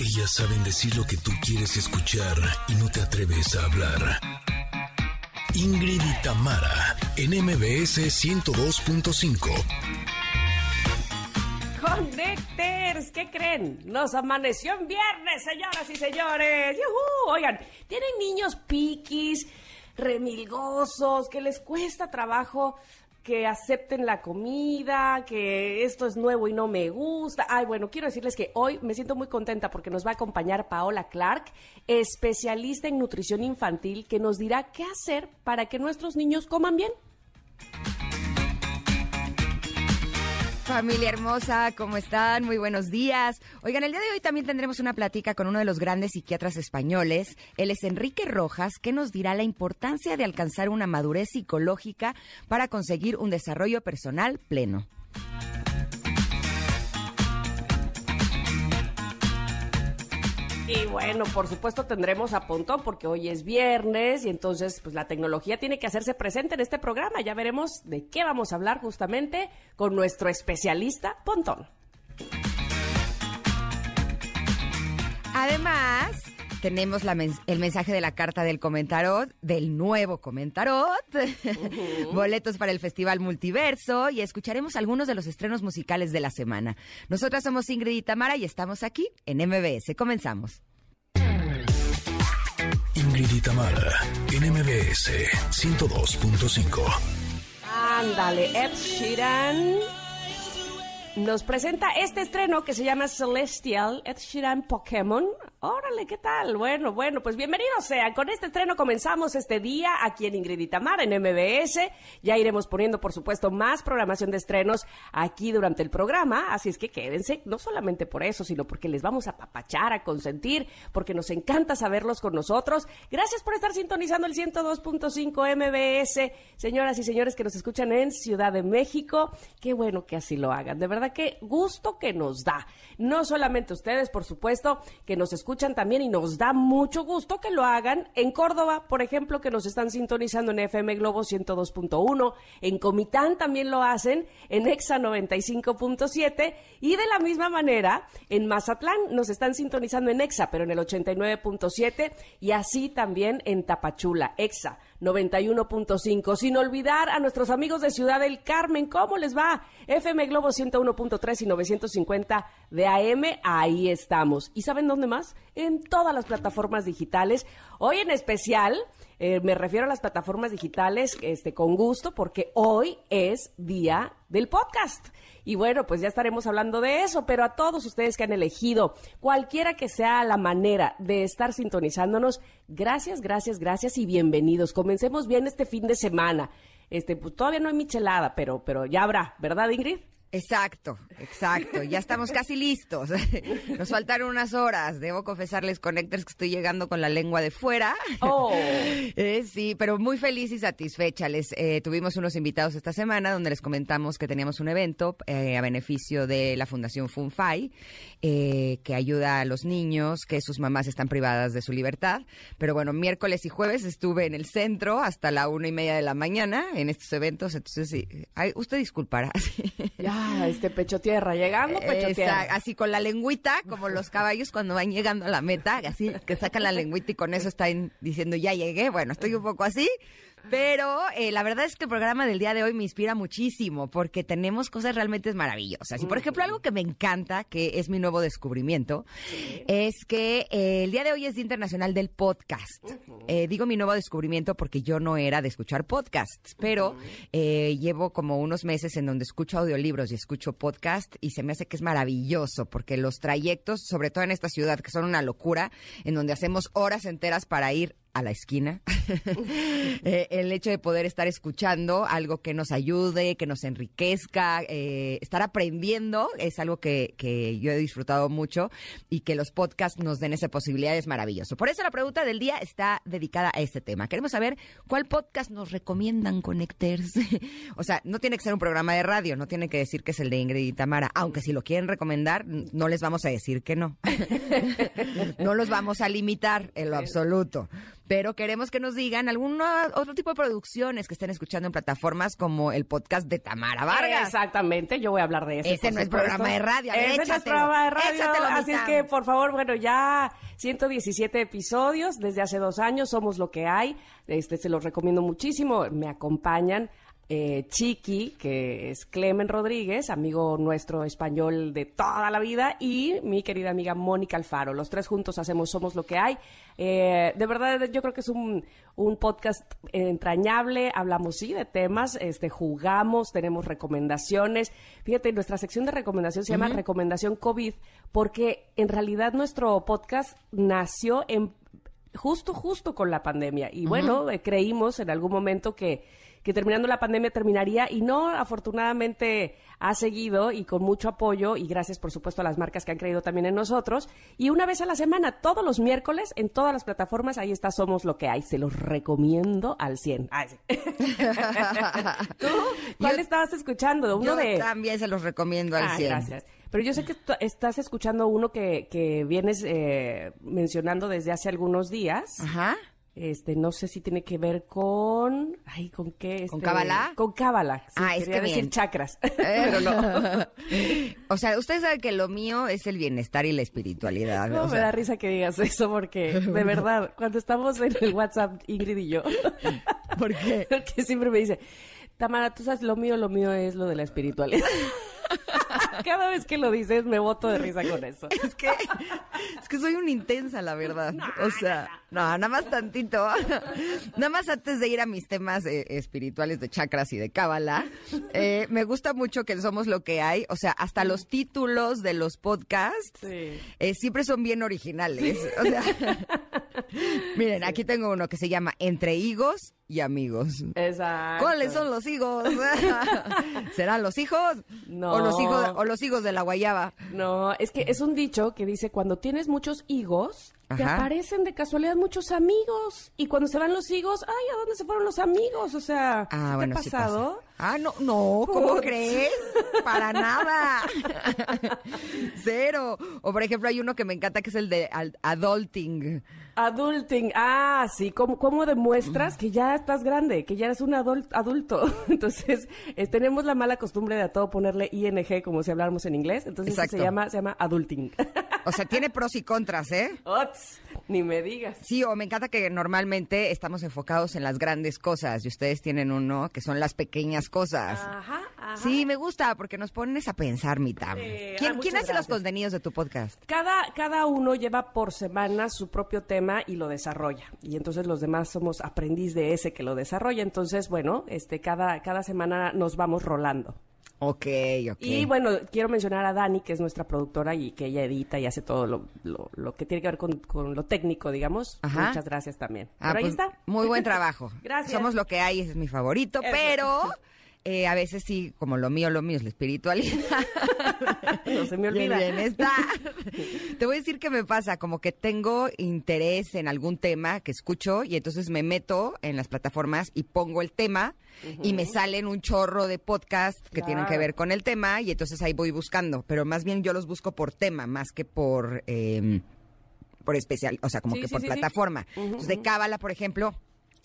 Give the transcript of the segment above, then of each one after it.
Ellas saben decir lo que tú quieres escuchar y no te atreves a hablar. Ingrid y Tamara, en MBS 102.5. Connecters, ¿qué creen? Nos amaneció en viernes, señoras y señores. ¡Yujú! Oigan, tienen niños piquis, remilgosos, que les cuesta trabajo que acepten la comida, que esto es nuevo y no me gusta. Ay, bueno, quiero decirles que hoy me siento muy contenta porque nos va a acompañar Paola Clark, especialista en nutrición infantil, que nos dirá qué hacer para que nuestros niños coman bien. Familia hermosa, ¿cómo están? Muy buenos días. Oigan, el día de hoy también tendremos una plática con uno de los grandes psiquiatras españoles. Él es Enrique Rojas, que nos dirá la importancia de alcanzar una madurez psicológica para conseguir un desarrollo personal pleno. Y bueno, por supuesto tendremos a Pontón porque hoy es viernes y entonces pues la tecnología tiene que hacerse presente en este programa. Ya veremos de qué vamos a hablar justamente con nuestro especialista Pontón. Además, tenemos la el mensaje de la carta del comentarot, del nuevo comentarot, boletos para el Festival Multiverso y escucharemos algunos de los estrenos musicales de la semana. Nosotras somos Ingrid y Tamara y estamos aquí en MBS. Comenzamos. Ingrid y Tamara, en MBS 102.5. Ándale, Ed Sheeran nos presenta este estreno que se llama Celestial Ed Sheeran Pokémon. Órale, ¿qué tal? Bueno, bueno, pues bienvenidos sean. Con este estreno comenzamos este día aquí en Ingrid y Tamar, en MBS. Ya iremos poniendo, por supuesto, más programación de estrenos aquí durante el programa. Así es que quédense, no solamente por eso, sino porque les vamos a papachar, a consentir, porque nos encanta saberlos con nosotros. Gracias por estar sintonizando el 102.5 MBS. Señoras y señores que nos escuchan en Ciudad de México, qué bueno que así lo hagan. De verdad, qué gusto que nos da. No solamente ustedes, por supuesto, que nos escuchan escuchan también y nos da mucho gusto que lo hagan en Córdoba, por ejemplo, que nos están sintonizando en FM Globo 102.1, en Comitán también lo hacen, en EXA 95.7 y de la misma manera en Mazatlán nos están sintonizando en EXA, pero en el 89.7 y así también en Tapachula, EXA 91.5. Sin olvidar a nuestros amigos de Ciudad del Carmen, ¿cómo les va? FM Globo 101.3 y 950 de AM, ahí estamos. ¿Y saben dónde más? En todas las plataformas digitales. Hoy en especial eh, me refiero a las plataformas digitales este, con gusto porque hoy es día del podcast. Y bueno, pues ya estaremos hablando de eso, pero a todos ustedes que han elegido, cualquiera que sea la manera de estar sintonizándonos, gracias, gracias, gracias y bienvenidos. Comencemos bien este fin de semana. Este, pues todavía no hay michelada, pero, pero ya habrá, ¿verdad, Ingrid? Exacto, exacto. Ya estamos casi listos. Nos faltaron unas horas. Debo confesarles, Connectors, que estoy llegando con la lengua de fuera. Oh. Eh, sí, pero muy feliz y satisfecha. Les eh, tuvimos unos invitados esta semana donde les comentamos que teníamos un evento eh, a beneficio de la Fundación FUNFAI que ayuda a los niños que sus mamás están privadas de su libertad. Pero bueno, miércoles y jueves estuve en el centro hasta la una y media de la mañana en estos eventos. Entonces, sí, usted disculpará. Ya este pecho tierra, llegando pecho tierra. Así con la lengüita, como los caballos cuando van llegando a la meta, así que sacan la lengüita y con eso están diciendo ya llegué. Bueno, estoy un poco así. Pero eh, la verdad es que el programa del día de hoy me inspira muchísimo porque tenemos cosas realmente maravillosas. Y por ejemplo, algo que me encanta, que es mi nuevo descubrimiento, es que eh, el día de hoy es Día Internacional del Podcast. Eh, digo mi nuevo descubrimiento porque yo no era de escuchar podcasts, pero llevo como unos meses en donde escucho audiolibros y escucho podcast y se me hace que es maravilloso porque los trayectos, sobre todo en esta ciudad, que son una locura, en donde hacemos horas enteras para ir a la esquina, eh, el hecho de poder estar escuchando algo que nos ayude, que nos enriquezca, eh, estar aprendiendo es algo que, que, yo he disfrutado mucho y que los podcasts nos den esa posibilidad es maravilloso. Por eso la pregunta del día está dedicada a este tema. Queremos saber cuál podcast nos recomiendan Connecters. o sea, no tiene que ser un programa de radio, no tiene que decir que es el de Ingrid y Tamara, aunque si lo quieren recomendar, no les vamos a decir que no. no los vamos a limitar en lo absoluto pero queremos que nos digan algún otro tipo de producciones que estén escuchando en plataformas como el podcast de Tamara Vargas. Exactamente, yo voy a hablar de eso. Ese no es programa de radio. Ese no es programa de radio. Así es que, por favor, bueno, ya 117 episodios desde hace dos años, somos lo que hay. Este, se los recomiendo muchísimo. Me acompañan eh, Chiqui, que es Clemen Rodríguez, amigo nuestro español de toda la vida, y mi querida amiga Mónica Alfaro. Los tres juntos hacemos Somos lo que hay. Eh, de verdad, yo creo que es un, podcast entrañable. Hablamos, sí, de temas, este, jugamos, tenemos recomendaciones. Fíjate, nuestra sección de recomendación se llama Recomendación COVID, porque en realidad nuestro podcast nació en justo, justo con la pandemia. Y bueno, eh, creímos en algún momento que que terminando la pandemia terminaría y no, afortunadamente ha seguido y con mucho apoyo y gracias por supuesto a las marcas que han creído también en nosotros. Y una vez a la semana, todos los miércoles, en todas las plataformas, ahí está Somos lo que hay. Se los recomiendo al 100. ¿Tú? ¿Cuál estabas escuchando? Uno yo también se los recomiendo al 100. Gracias. Pero yo sé que estás escuchando uno que, que vienes eh, mencionando desde hace algunos días. Ajá. Este, no sé si tiene que ver con, ay, ¿con qué? ¿Con este, Cábala? Con Cábala. ah, es que decir chakras, pero no. o sea, ustedes saben que lo mío es el bienestar y la espiritualidad. No, me da risa que digas eso porque, de verdad, cuando estamos en el WhatsApp, Ingrid y yo. ¿Por qué? Porque siempre me dice, Tamara, tú sabes, lo mío, lo mío es lo de la espiritualidad. Cada vez que lo dices me boto de risa con eso. Es que, es que soy una intensa, la verdad. o sea, no, nada más tantito. Nada más antes de ir a mis temas eh, espirituales de chakras y de cábala, eh, me gusta mucho que somos lo que hay. O sea, hasta los títulos de los podcasts eh, siempre son bien originales. O sea, miren, aquí tengo uno que se llama Entre higos y amigos. Exacto. ¿Cuáles son los higos? ¿Serán los hijos? No. ¿O los hijos, o los higos de la guayaba? No, es que es un dicho que dice, cuando tienes muchos higos, te aparecen de casualidad muchos amigos. Y cuando se van los higos, ay, ¿a dónde se fueron los amigos? O sea, ah, ¿qué ha pasado? ah, no, no, ¿cómo crees? Para nada. Cero. O por ejemplo, hay uno que me encanta que es el de adulting. Adulting, ah, sí, ¿cómo, cómo demuestras que ya estás grande, que ya eres un adulto? Entonces, eh, tenemos la mala costumbre de a todo ponerle ING como si habláramos en inglés, entonces se llama, se llama adulting. O sea, tiene pros y contras, ¿eh? Ots, ni me digas. Sí, o me encanta que normalmente estamos enfocados en las grandes cosas y ustedes tienen uno que son las pequeñas cosas. Ajá, ajá. Sí, me gusta porque nos pones a pensar. ¿Quién, ¿quién hace los contenidos de tu podcast? Cada, cada uno lleva por semana su propio tema y lo desarrolla. Y entonces los demás somos aprendiz de ese que lo desarrolla. Entonces, bueno, este, cada, cada semana nos vamos rolando. Ok, ok. Y bueno, quiero mencionar a Dani, que es nuestra productora y que ella edita y hace todo lo, lo, que tiene que ver con, lo técnico, digamos. Muchas gracias también. Ah, ahí pues, está. Muy buen trabajo. gracias. Somos lo que hay, es mi favorito, pero eh, a veces sí, como lo mío, lo mío es la espiritualidad. no se me olvida. Te voy a decir qué me pasa, como que tengo interés en algún tema que escucho y entonces me meto en las plataformas y pongo el tema y me salen un chorro de podcast que tienen que ver con el tema y entonces ahí voy buscando, pero más bien yo los busco por tema, más que por... Em, por especial, o sea, como que por plataforma. Entonces, de Cábala, por ejemplo,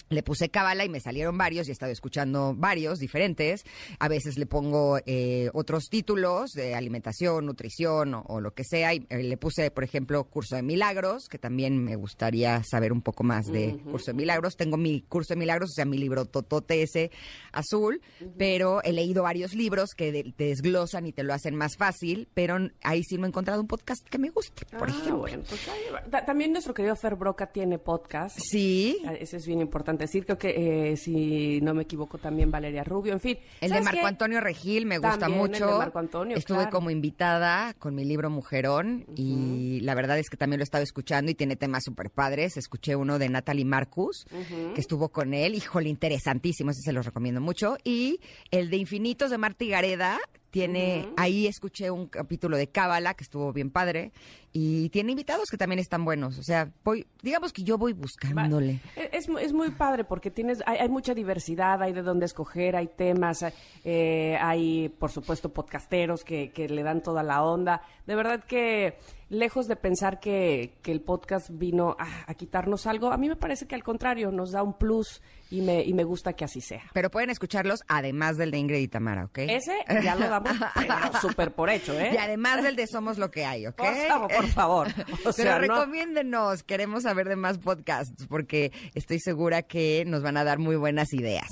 le puse cábala y me salieron varios y he estado escuchando varios diferentes. A veces le pongo eh, otros títulos de alimentación, nutrición o, lo que sea. Y, eh, le puse, por ejemplo, curso de milagros, que también me gustaría saber un poco más de curso de milagros. Tengo mi curso de milagros, o sea, mi libro Totote ese azul, pero he leído varios libros que te desglosan y te lo hacen más fácil, pero ahí sí no he encontrado un podcast que me guste, por ah, ejemplo. Pues también nuestro querido Fer Broca tiene podcast. Sí. Ah, ese es bien importante decir. Creo que, eh, si no me equivoco, también Valeria Rubio, en fin. El de Marco Antonio Regil me gusta mucho. El de Marco Antonio, Estuve como invitada con mi libro Mujerón y la verdad es que también lo he estado escuchando y tiene temas súper padres. Escuché uno de Natalie Marcus, que estuvo con él. Híjole, interesantísimo, ese se los recomiendo mucho. Y el de Infinitos de Marta Gareda, tiene, ahí escuché un capítulo de Cábala que estuvo bien padre y tiene invitados que también están buenos. O sea, voy, digamos que yo voy buscándole. Es, es muy padre porque tienes, hay, mucha diversidad, hay de dónde escoger, hay temas, eh, hay, por supuesto, podcasteros que, que le dan toda la onda. De verdad que lejos de pensar que, que el podcast vino a, a, quitarnos algo, a mí me parece que al contrario nos da un plus y me, y me gusta que así sea. Pero pueden escucharlos además del de Ingrid y Tamara, ¿ok? Ese ya lo damos súper por hecho, ¿eh? Y además del de Somos lo que hay, ¿ok? Por favor, por favor. O sea, Pero recomiéndenos, queremos saber de más podcasts porque estoy segura que nos van a dar muy buenas ideas.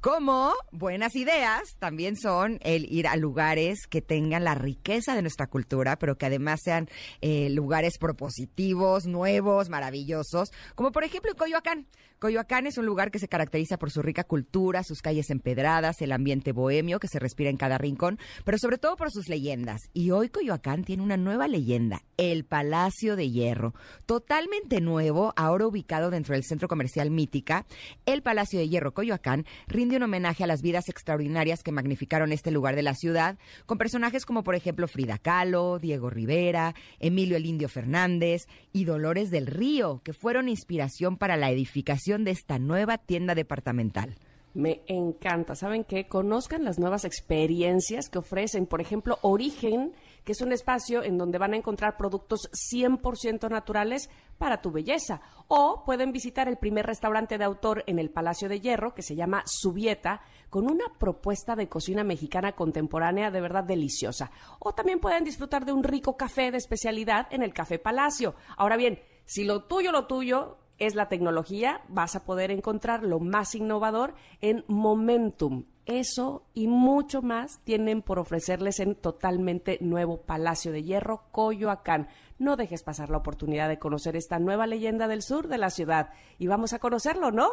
Como buenas ideas también son el ir a lugares que tengan la riqueza de nuestra cultura, pero que además sean eh, lugares propositivos, nuevos, maravillosos, como por ejemplo Coyoacán. Coyoacán es un lugar que se caracteriza por su rica cultura, sus calles empedradas, el ambiente bohemio que se respira en cada rincón, pero sobre todo por sus leyendas. Y hoy Coyoacán tiene una nueva leyenda, el Palacio de Hierro. Totalmente nuevo, ahora ubicado dentro del centro comercial Mítica, el Palacio de Hierro Coyoacán rinde un homenaje a las vidas extraordinarias que magnificaron este lugar de la ciudad, con personajes como por ejemplo Frida Kahlo, Diego Rivera, Emilio el Indio Fernández y Dolores del Río, que fueron inspiración para la edificación de esta nueva tienda departamental. Me encanta. ¿Saben qué? Conozcan las nuevas experiencias que ofrecen. Por ejemplo, Origen, que es un espacio en donde van a encontrar productos 100% naturales para tu belleza. O pueden visitar el primer restaurante de autor en el Palacio de Hierro, que se llama Subieta, con una propuesta de cocina mexicana contemporánea de verdad deliciosa. O también pueden disfrutar de un rico café de especialidad en el Café Palacio. Ahora bien, si lo tuyo, lo tuyo es la tecnología, vas a poder encontrar lo más innovador en Momentum. Eso y mucho más tienen por ofrecerles en totalmente nuevo Palacio de Hierro, Coyoacán. No dejes pasar la oportunidad de conocer esta nueva leyenda del sur de la ciudad. Y vamos a conocerlo, ¿no?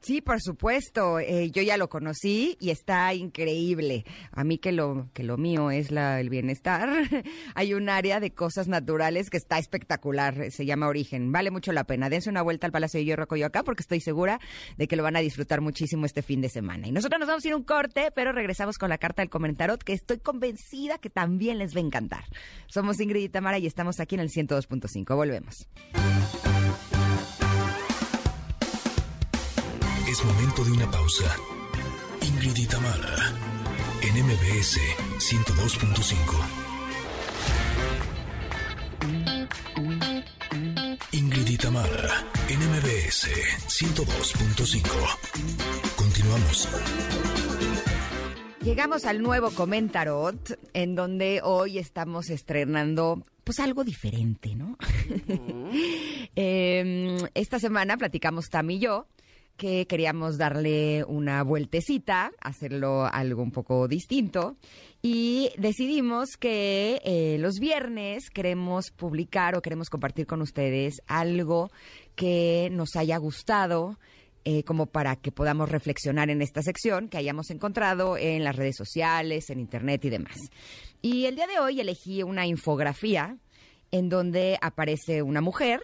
Sí, por supuesto. Eh, yo ya lo conocí y está increíble. A mí que lo que lo mío es el bienestar. Hay un área de cosas naturales que está espectacular. Se llama Origen. Vale mucho la pena. Dense una vuelta al Palacio de Hierro Coyoacán porque estoy segura de que lo van a disfrutar muchísimo este fin de semana. Y nosotros nos vamos a ir un corte, pero regresamos con la carta del comentarot que estoy convencida que también les va a encantar. Somos Ingrid y Tamara y estamos aquí en el 102.5. Volvemos. Es momento de una pausa. Ingrid y Tamara, en MBS 102.5. Ingrid y Tamara, en MBS 102.5. Continuamos. Llegamos al nuevo Comentarot, en donde hoy estamos estrenando pues algo diferente, ¿no? eh, esta semana platicamos Tam y yo que queríamos darle una vueltecita, hacerlo algo un poco distinto. Y decidimos que eh, los viernes queremos publicar o queremos compartir con ustedes algo que nos haya gustado, eh, como para que podamos reflexionar en esta sección que hayamos encontrado en las redes sociales, en internet y demás. Y el día de hoy elegí una infografía en donde aparece una mujer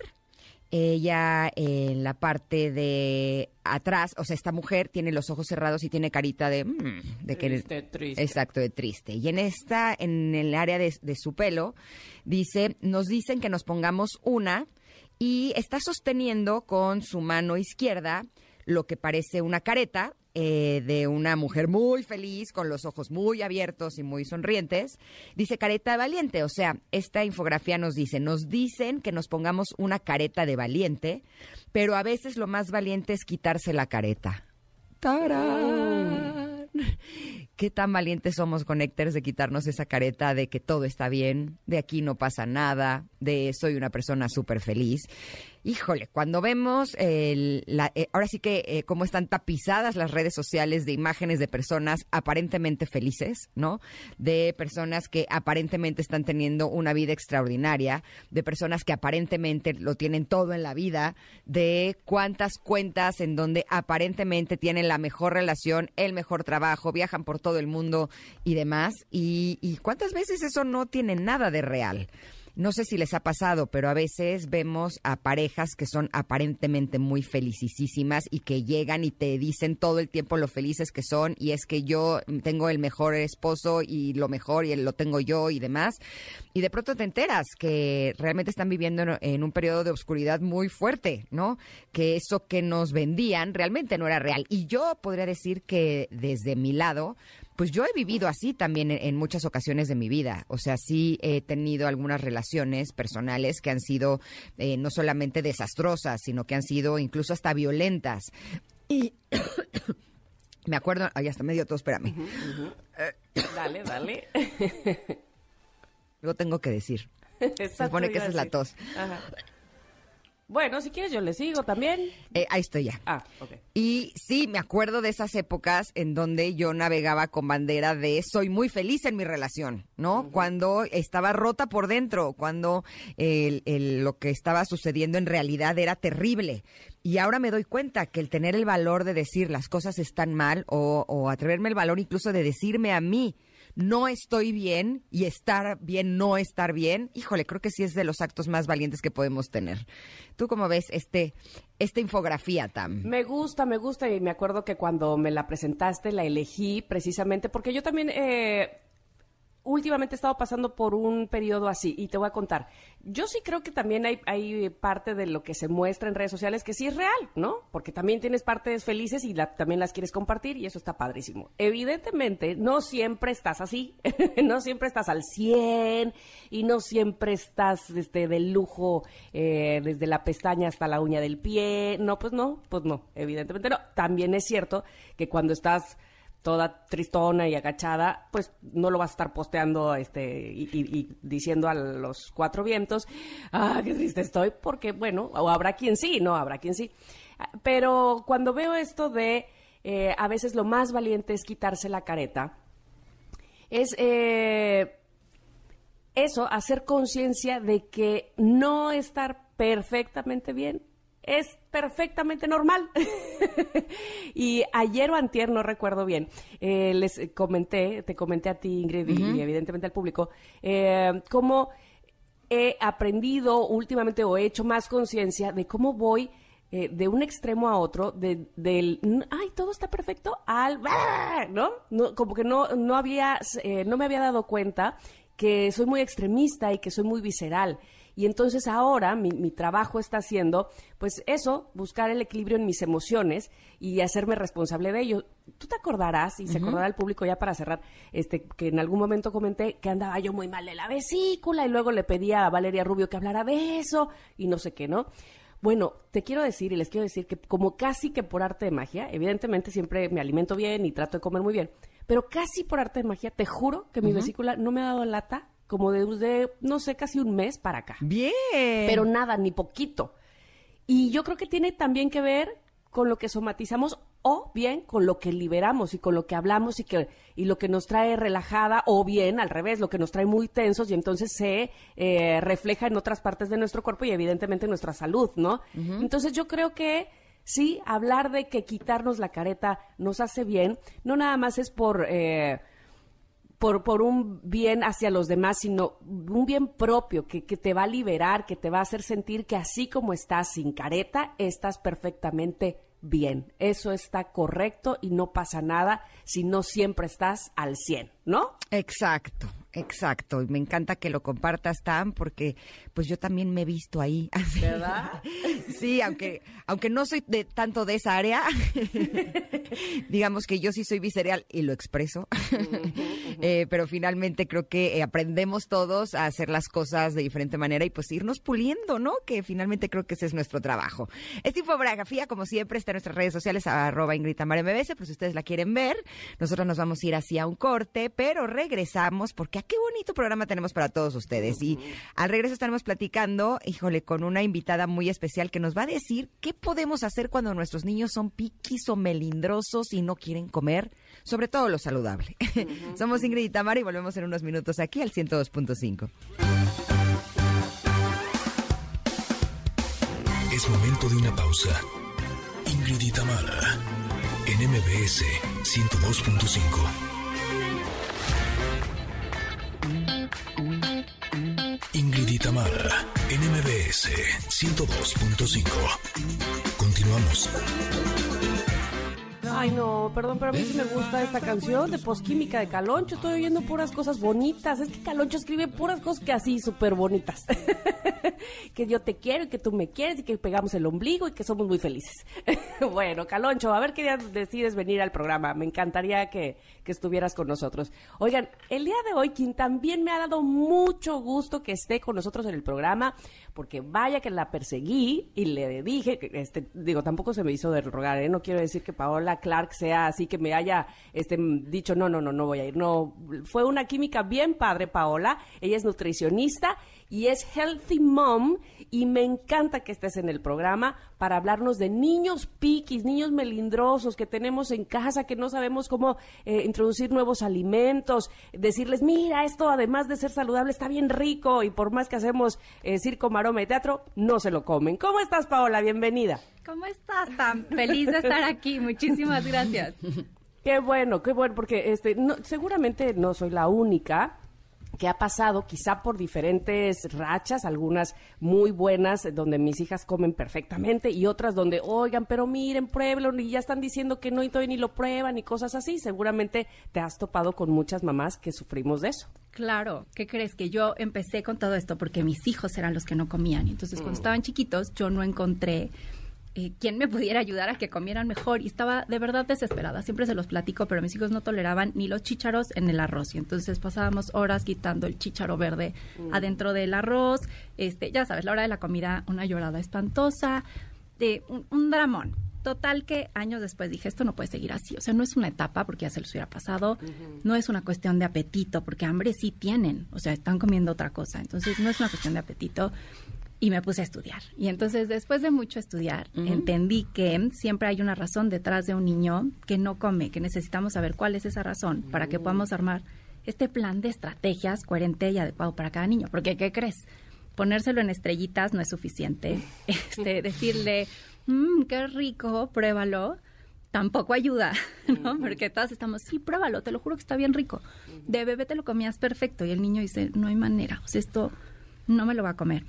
ella en la parte de atrás, o sea, esta mujer tiene los ojos cerrados y tiene carita de, mm, de que triste, triste. exacto, de triste. Y en esta, en el área de, de su pelo, dice, nos dicen que nos pongamos una y está sosteniendo con su mano izquierda lo que parece una careta, eh, de una mujer muy feliz, con los ojos muy abiertos y muy sonrientes. Dice careta valiente, o sea, esta infografía nos dice, nos dicen que nos pongamos una careta de valiente, pero a veces lo más valiente es quitarse la careta. ¡Tarán! ¿Qué tan valientes somos, Connectors, de quitarnos esa careta de que todo está bien, de aquí no pasa nada, de soy una persona súper feliz? Híjole, cuando vemos, el, la, eh, ahora sí que eh, cómo están tapizadas las redes sociales de imágenes de personas aparentemente felices, ¿no? De personas que aparentemente están teniendo una vida extraordinaria, de personas que aparentemente lo tienen todo en la vida, de cuántas cuentas en donde aparentemente tienen la mejor relación, el mejor trabajo, viajan por todo el mundo y demás, y, y cuántas veces eso no tiene nada de real. No sé si les ha pasado, pero a veces vemos a parejas que son aparentemente muy felicísimas y que llegan y te dicen todo el tiempo lo felices que son y es que yo tengo el mejor esposo y lo mejor y lo tengo yo y demás. Y de pronto te enteras que realmente están viviendo en un periodo de oscuridad muy fuerte, ¿no? Que eso que nos vendían realmente no era real. Y yo podría decir que desde mi lado, pues yo he vivido así también en, muchas ocasiones de mi vida. O sea, sí he tenido algunas relaciones personales que han sido eh, no solamente desastrosas, sino que han sido incluso hasta violentas. Y me acuerdo, ay, hasta medio todo, espérame. Dale, dale. Luego tengo que decir. Se supone que esa es la tos. Ajá. Bueno, si quieres yo le sigo también. Eh, ahí estoy ya. Ah, ok. Y sí, me acuerdo de esas épocas en donde yo navegaba con bandera de soy muy feliz en mi relación, ¿no? Cuando estaba rota por dentro, cuando el- el- lo que estaba sucediendo en realidad era terrible. Y ahora me doy cuenta que el tener el valor de decir las cosas están mal o, o atreverme el valor incluso de decirme a mí, no estoy bien y estar bien, no estar bien, híjole, creo que sí es de los actos más valientes que podemos tener. ¿Tú cómo ves este, esta infografía, Tam? Me gusta, me gusta y me acuerdo que cuando me la presentaste la elegí precisamente porque yo también eh, últimamente he estado pasando por un periodo así y te voy a contar. Yo sí creo que también hay, parte de lo que se muestra en redes sociales que sí es real, ¿no? Porque también tienes partes felices y la- también las quieres compartir y eso está padrísimo. Evidentemente, no siempre estás así, no siempre estás al 100 y no siempre estás este, de lujo eh, desde la pestaña hasta la uña del pie. No, pues no, pues no, evidentemente no. También es cierto que cuando estás toda tristona y agachada, pues no lo vas a estar posteando este y, diciendo a los cuatro vientos, ah, qué triste estoy, porque bueno, o habrá quien sí, no, habrá quien sí. Pero cuando veo esto de eh, a veces lo más valiente es quitarse la careta, es eh, eso, hacer conciencia de que no estar perfectamente bien es perfectamente normal. y ayer o antier, no recuerdo bien, eh, les comenté, te comenté a ti, Ingrid, y- y evidentemente al público, eh, cómo he aprendido últimamente o he hecho más conciencia de cómo voy eh, de un extremo a otro, de, del, "N- ay, todo está perfecto, al, ¿no? no como que no, no, había, eh, no me había dado cuenta que soy muy extremista y que soy muy visceral. Y entonces ahora mi, mi trabajo está haciendo, pues eso, buscar el equilibrio en mis emociones y hacerme responsable de ello. Tú te acordarás, y se acordará el público ya para cerrar, este, que en algún momento comenté que andaba yo muy mal de la vesícula y luego le pedía a Valeria Rubio que hablara de eso y no sé qué, ¿no? Bueno, te quiero decir y les quiero decir que como casi que por arte de magia, evidentemente siempre me alimento bien y trato de comer muy bien, pero casi por arte de magia, te juro que mi vesícula no me ha dado lata como desde, no sé, casi un mes para acá. Bien. Pero nada, ni poquito. Y yo creo que tiene también que ver con lo que somatizamos o bien con lo que liberamos y con lo que hablamos y que y lo que nos trae relajada o bien al revés lo que nos trae muy tensos y entonces se eh, refleja en otras partes de nuestro cuerpo y evidentemente en nuestra salud no entonces yo creo que sí hablar de que quitarnos la careta nos hace bien no nada más es por eh, por, por un bien hacia los demás, sino un bien propio que, que te va a liberar, que te va a hacer sentir que así como estás sin careta, estás perfectamente bien. Eso está correcto y no pasa nada si no siempre estás al 100, ¿no? Exacto, exacto. Y me encanta que lo compartas, Tam, porque pues yo también me he visto ahí. ¿Verdad? Sí, aunque, aunque no soy de tanto de esa área, digamos que yo sí soy visceral y lo expreso. Eh, pero finalmente creo que eh, aprendemos todos a hacer las cosas de diferente manera y pues irnos puliendo, ¿no? Que finalmente creo que ese es nuestro trabajo. Esta infografía, como siempre, está en nuestras redes sociales, arroba Ingrid Tamara MBS, por si ustedes la quieren ver. Nosotros nos vamos a ir hacia un corte, pero regresamos porque qué bonito programa tenemos para todos ustedes. Y al regreso estaremos platicando, híjole, con una invitada muy especial que nos va a decir qué podemos hacer cuando nuestros niños son piquis o melindrosos y no quieren comer, sobre todo lo saludable. Somos Ingrid y Tamara y volvemos en unos minutos aquí al 102.5. Es momento de una pausa. Ingrid y Tamara, en MBS 102.5. Ingrid y Tamara, en MBS 102.5. Continuamos. Ay, no, perdón, pero a mí sí me gusta esta canción de Posquímica de Caloncho. Estoy oyendo puras cosas bonitas. Es que Caloncho escribe puras cosas que así súper bonitas. que yo te quiero y que tú me quieres y que pegamos el ombligo y que somos muy felices. bueno, Caloncho, a ver qué día decides venir al programa. Me encantaría que, que estuvieras con nosotros. Oigan, el día de hoy, quien también me ha dado mucho gusto que esté con nosotros en el programa, porque vaya que la perseguí y le dije, este, digo, tampoco se me hizo de rogar, ¿eh? no quiero decir que Paola Clark sea así que me haya este, dicho, no, no, no, no voy a ir, no, fue una química bien padre, Paola, ella es nutricionista y es Healthy Mom y me encanta que estés en el programa para hablarnos de niños piquis, niños melindrosos que tenemos en casa, que no sabemos cómo eh, introducir nuevos alimentos, decirles, mira, esto además de ser saludable está bien rico y por más que hacemos eh, circo, maroma y teatro, no se lo comen. ¿Cómo estás, Paola? Bienvenida. ¿Cómo estás? Tan feliz de estar aquí. Muchísimas gracias. Qué bueno, qué bueno, porque este, no, seguramente no soy la única que ha pasado quizá por diferentes rachas, algunas muy buenas donde mis hijas comen perfectamente y otras donde, oigan, pero miren, pruébelo y ya están diciendo que no y todavía ni lo prueban y cosas así. Seguramente te has topado con muchas mamás que sufrimos de eso. Claro, ¿qué crees? Que yo empecé con todo esto porque mis hijos eran los que no comían. Entonces, cuando mm. estaban chiquitos, yo no encontré eh, quién me pudiera ayudar a que comieran mejor. Y estaba de verdad desesperada. Siempre se los platico, pero mis hijos no toleraban ni los chícharos en el arroz. Y entonces pasábamos horas quitando el chícharo verde mm. adentro del arroz. Este, ya sabes, la hora de la comida, una llorada espantosa, de un, dramón. Total que años después dije, esto no puede seguir así. O sea, no es una etapa porque ya se les hubiera pasado. No es una cuestión de apetito, porque hambre sí tienen. O sea, están comiendo otra cosa. Entonces, no es una cuestión de apetito y me puse a estudiar. Y entonces, después de mucho estudiar, entendí que siempre hay una razón detrás de un niño que no come, que necesitamos saber cuál es esa razón para que podamos armar este plan de estrategias coherente y adecuado para cada niño. Porque, ¿qué crees? Ponérselo en estrellitas no es suficiente. Este, decirle, mmm, qué rico, pruébalo, tampoco ayuda, ¿no? Porque todas estamos, sí, pruébalo, te lo juro que está bien rico. De bebé te lo comías perfecto y el niño dice, no hay manera, o sea, esto no me lo va a comer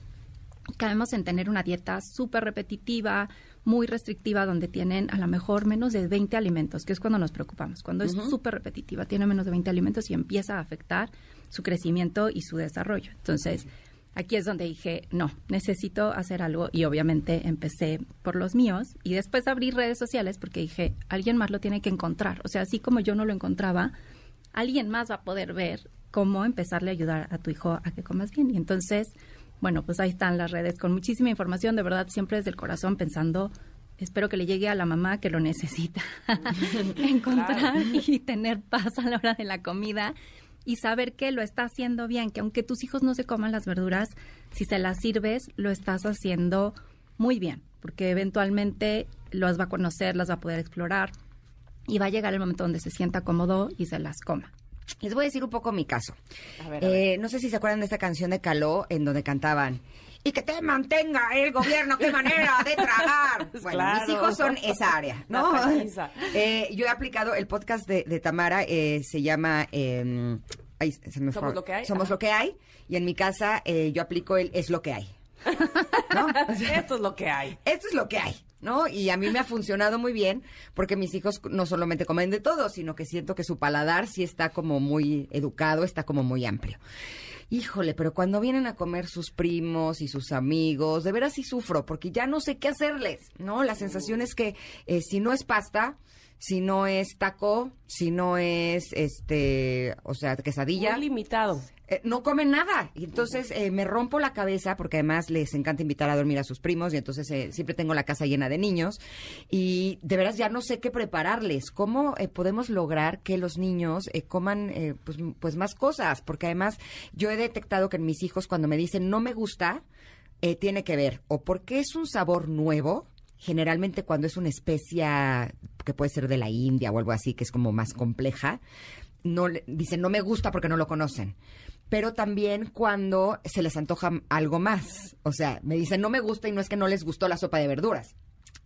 caemos en tener una dieta súper repetitiva, muy restrictiva, donde tienen a lo mejor menos de 20 alimentos, que es cuando nos preocupamos. Cuando es súper repetitiva, tiene menos de 20 alimentos y empieza a afectar su crecimiento y su desarrollo. Entonces, aquí es donde dije, no, necesito hacer algo y obviamente empecé por los míos y después abrí redes sociales porque dije, alguien más lo tiene que encontrar. O sea, así como yo no lo encontraba, alguien más va a poder ver cómo empezarle a ayudar a tu hijo a que comas bien. Y entonces bueno, pues ahí están las redes. Con muchísima información, de verdad, siempre desde el corazón pensando, espero que le llegue a la mamá que lo necesita. Encontrar y tener paz a la hora de la comida y saber que lo está haciendo bien, que aunque tus hijos no se coman las verduras, si se las sirves, lo estás haciendo muy bien, porque eventualmente las va a conocer, las va a poder explorar y va a llegar el momento donde se sienta cómodo y se las coma. Les voy a decir un poco mi caso. Eh, no sé si se acuerdan de esta canción de Caló en donde cantaban y que te mantenga el gobierno, qué manera de tragar. Bueno, mis hijos son esa área, ¿no? Eh, yo he aplicado el podcast de, Tamara, eh, se llama... Em, Somos lo que hay. Somos lo que hay. Y en mi casa yo aplico el es lo que hay. Esto es lo que hay. Esto es lo que hay. ¿No? Y a mí me ha funcionado muy bien porque mis hijos no solamente comen de todo, sino que siento que su paladar sí está como muy educado, está como muy amplio. Híjole, pero cuando vienen a comer sus primos y sus amigos, de veras sí sufro porque ya no sé qué hacerles, ¿no? La sensación es que eh, si no es pasta, si no es taco, si no es, este, o sea, quesadilla. Muy limitado. Eh, no comen nada. Y entonces eh, me rompo la cabeza porque además les encanta invitar a dormir a sus primos y entonces eh, siempre tengo la casa llena de niños y de veras ya no sé qué prepararles. ¿Cómo podemos lograr que los niños coman pues, pues más cosas? Porque además yo he detectado que en mis hijos cuando me dicen no me gusta, tiene que ver o porque es un sabor nuevo, generalmente cuando es una especia que puede ser de la India o algo así, que es como más compleja, no dicen no me gusta porque no lo conocen pero también cuando se les antoja algo más. O sea, me dicen, no me gusta y no es que no les gustó la sopa de verduras.